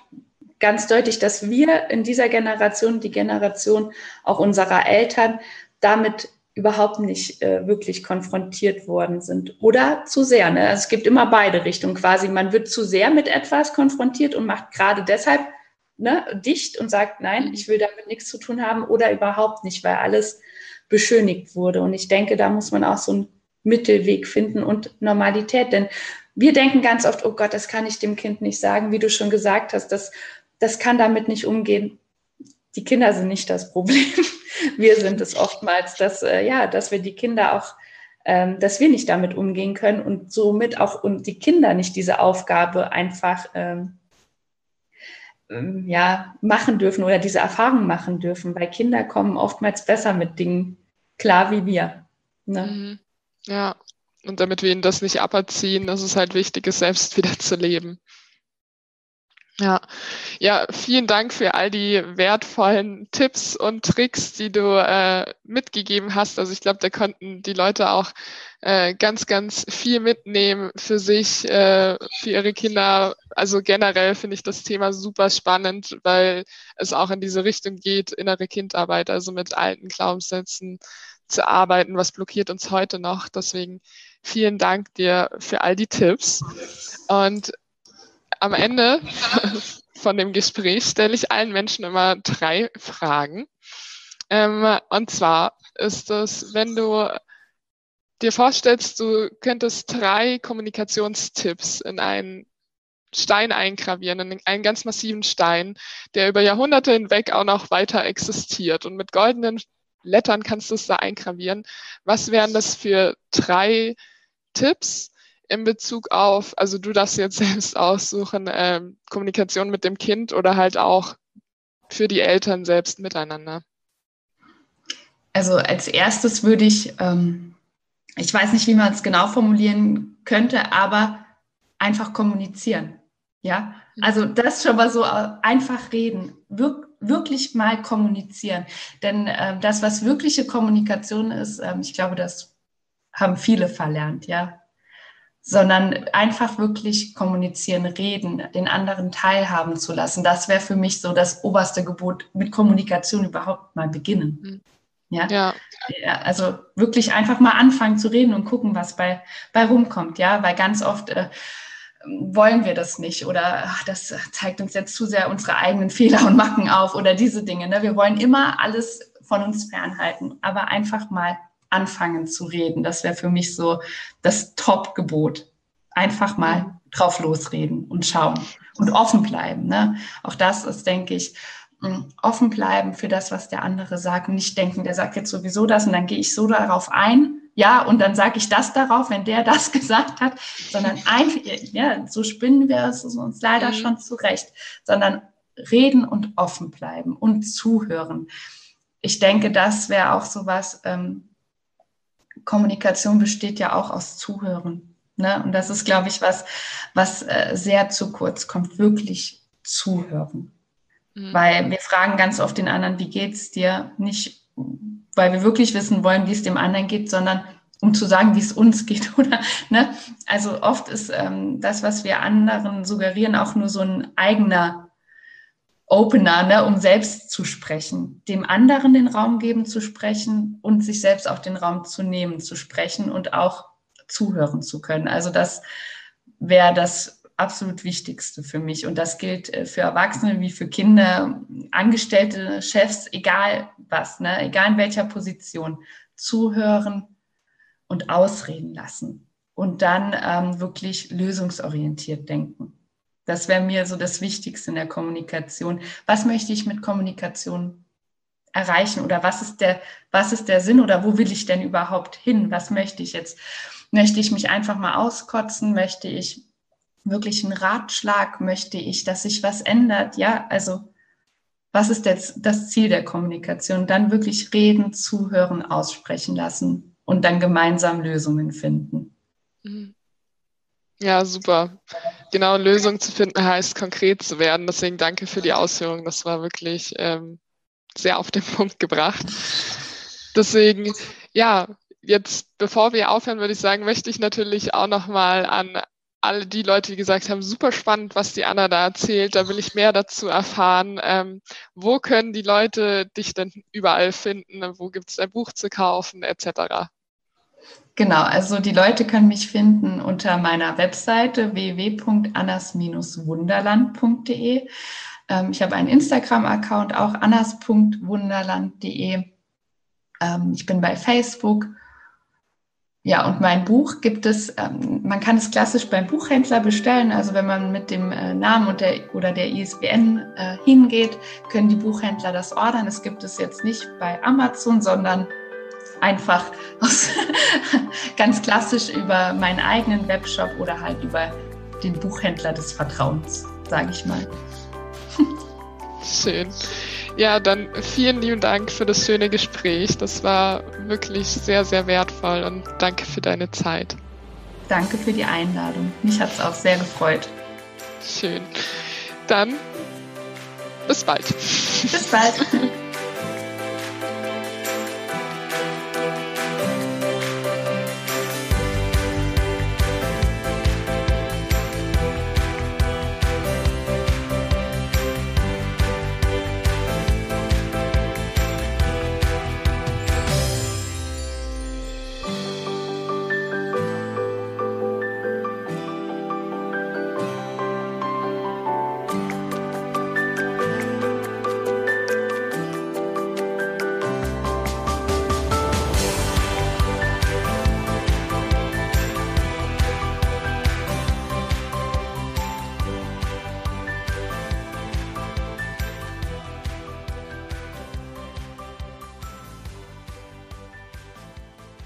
ganz deutlich, dass wir in dieser Generation, die Generation auch unserer Eltern, damit überhaupt nicht äh, wirklich konfrontiert worden sind. Oder zu sehr. Ne? Also es gibt immer beide Richtungen quasi. Man wird zu sehr mit etwas konfrontiert und macht gerade deshalb ne, dicht und sagt, nein, ich will damit nichts zu tun haben oder überhaupt nicht, weil alles beschönigt wurde. Und ich denke, da muss man auch so einen Mittelweg finden und Normalität. Denn wir denken ganz oft, oh Gott, das kann ich dem Kind nicht sagen, wie du schon gesagt hast, das, das kann damit nicht umgehen. Die Kinder sind nicht das Problem wir sind es oftmals, dass, äh, ja, dass wir die Kinder auch, ähm, dass wir nicht damit umgehen können und somit auch und die Kinder nicht diese Aufgabe einfach ähm, ähm, ja, machen dürfen oder diese Erfahrung machen dürfen, weil Kinder kommen oftmals besser mit Dingen klar wie wir. Ne? Mhm. Ja, und damit wir ihnen das nicht aberziehen, dass es halt wichtig ist, selbst wieder zu leben. Ja, ja, vielen Dank für all die wertvollen Tipps und Tricks, die du äh, mitgegeben hast. Also ich glaube, da konnten die Leute auch äh, ganz, ganz viel mitnehmen für sich, äh, für ihre Kinder. Also generell finde ich das Thema super spannend, weil es auch in diese Richtung geht, innere Kindarbeit, also mit alten Glaubenssätzen zu arbeiten. Was blockiert uns heute noch? Deswegen vielen Dank dir für all die Tipps. Und am Ende von dem Gespräch stelle ich allen Menschen immer drei Fragen. Ähm, und zwar ist es, wenn du dir vorstellst, du könntest drei Kommunikationstipps in einen Stein eingravieren, in einen ganz massiven Stein, der über Jahrhunderte hinweg auch noch weiter existiert. Und mit goldenen Lettern kannst du es da eingravieren. Was wären das für drei Tipps, in Bezug auf, also du darfst jetzt selbst aussuchen, ähm, Kommunikation mit dem Kind oder halt auch für die Eltern selbst miteinander? Also als erstes würde ich, ähm, ich weiß nicht, wie man es genau formulieren könnte, aber einfach kommunizieren. Ja, mhm. also das schon mal so äh, einfach reden, Wir wirklich mal kommunizieren. Denn äh, das, was wirkliche Kommunikation ist, äh, ich glaube, das haben viele verlernt, ja sondern einfach wirklich kommunizieren, reden, den anderen teilhaben zu lassen. Das wäre für mich so das oberste Gebot, mit Kommunikation überhaupt mal beginnen. Mhm. Ja? ja? Ja. also wirklich einfach mal anfangen zu reden und gucken, was bei, bei rumkommt, ja, weil ganz oft äh, wollen wir das nicht oder ach, das zeigt uns jetzt zu sehr unsere eigenen Fehler und Macken auf oder diese Dinge. Ne? Wir wollen immer alles von uns fernhalten, aber einfach mal anfangen zu reden. Das wäre für mich so das Top-Gebot. Einfach mal mhm. drauf losreden und schauen und offen bleiben. Ne? Auch das ist, denke ich, mm, offen bleiben für das, was der andere sagt und nicht denken, der sagt jetzt sowieso das und dann gehe ich so darauf ein. Ja, und dann sage ich das darauf, wenn der das gesagt hat, sondern einfach, ja, so spinnen wir es uns leider mhm. schon zurecht, sondern reden und offen bleiben und zuhören. Ich denke, das wäre auch so was, ähm, Kommunikation besteht ja auch aus Zuhören. Ne? Und das ist, glaube ich, was, was äh, sehr zu kurz kommt, wirklich zuhören. Mhm. Weil wir fragen ganz oft den anderen, wie geht's dir? Nicht, weil wir wirklich wissen wollen, wie es dem anderen geht, sondern um zu sagen, wie es uns geht, oder? Ne? Also oft ist ähm, das, was wir anderen suggerieren, auch nur so ein eigener Opener, ne, um selbst zu sprechen, dem anderen den Raum geben zu sprechen und sich selbst auch den Raum zu nehmen, zu sprechen und auch zuhören zu können. Also das wäre das absolut Wichtigste für mich. Und das gilt äh, für Erwachsene wie für Kinder, Angestellte, Chefs, egal was, ne, egal in welcher Position. Zuhören und ausreden lassen. Und dann ähm, wirklich lösungsorientiert denken. Das wäre mir so das Wichtigste in der Kommunikation. Was möchte ich mit Kommunikation erreichen oder was ist der, was ist der Sinn oder wo will ich denn überhaupt hin? Was möchte ich jetzt? Möchte ich mich einfach mal auskotzen? Möchte ich wirklich einen Ratschlag? Möchte ich, dass sich was ändert? Ja, also was ist jetzt das Ziel der Kommunikation? Dann wirklich reden, zuhören, aussprechen lassen und dann gemeinsam Lösungen finden. Mhm. Ja, super. Genau, Lösungen zu finden heißt konkret zu werden. Deswegen danke für die Ausführung. Das war wirklich ähm, sehr auf den Punkt gebracht. Deswegen, ja, jetzt bevor wir aufhören, würde ich sagen, möchte ich natürlich auch nochmal an alle die Leute, die gesagt haben, super spannend, was die Anna da erzählt, da will ich mehr dazu erfahren. Ähm, wo können die Leute dich denn überall finden? Wo gibt es ein Buch zu kaufen, etc.? Genau, also die Leute können mich finden unter meiner Webseite www.annas-wunderland.de. Ähm, ich habe einen Instagram-Account, auch annas.wunderland.de. Ähm, ich bin bei Facebook. Ja, und mein Buch gibt es, ähm, man kann es klassisch beim Buchhändler bestellen. Also wenn man mit dem äh, Namen und der, oder der ISBN äh, hingeht, können die Buchhändler das ordern. Es gibt es jetzt nicht bei Amazon, sondern einfach aus, ganz klassisch über meinen eigenen Webshop oder halt über den Buchhändler des Vertrauens, sage ich mal. Schön. Ja, dann vielen lieben Dank für das schöne Gespräch. Das war wirklich sehr, sehr wertvoll und danke für deine Zeit. Danke für die Einladung. Mich hat es auch sehr gefreut. Schön. Dann bis bald. Bis bald.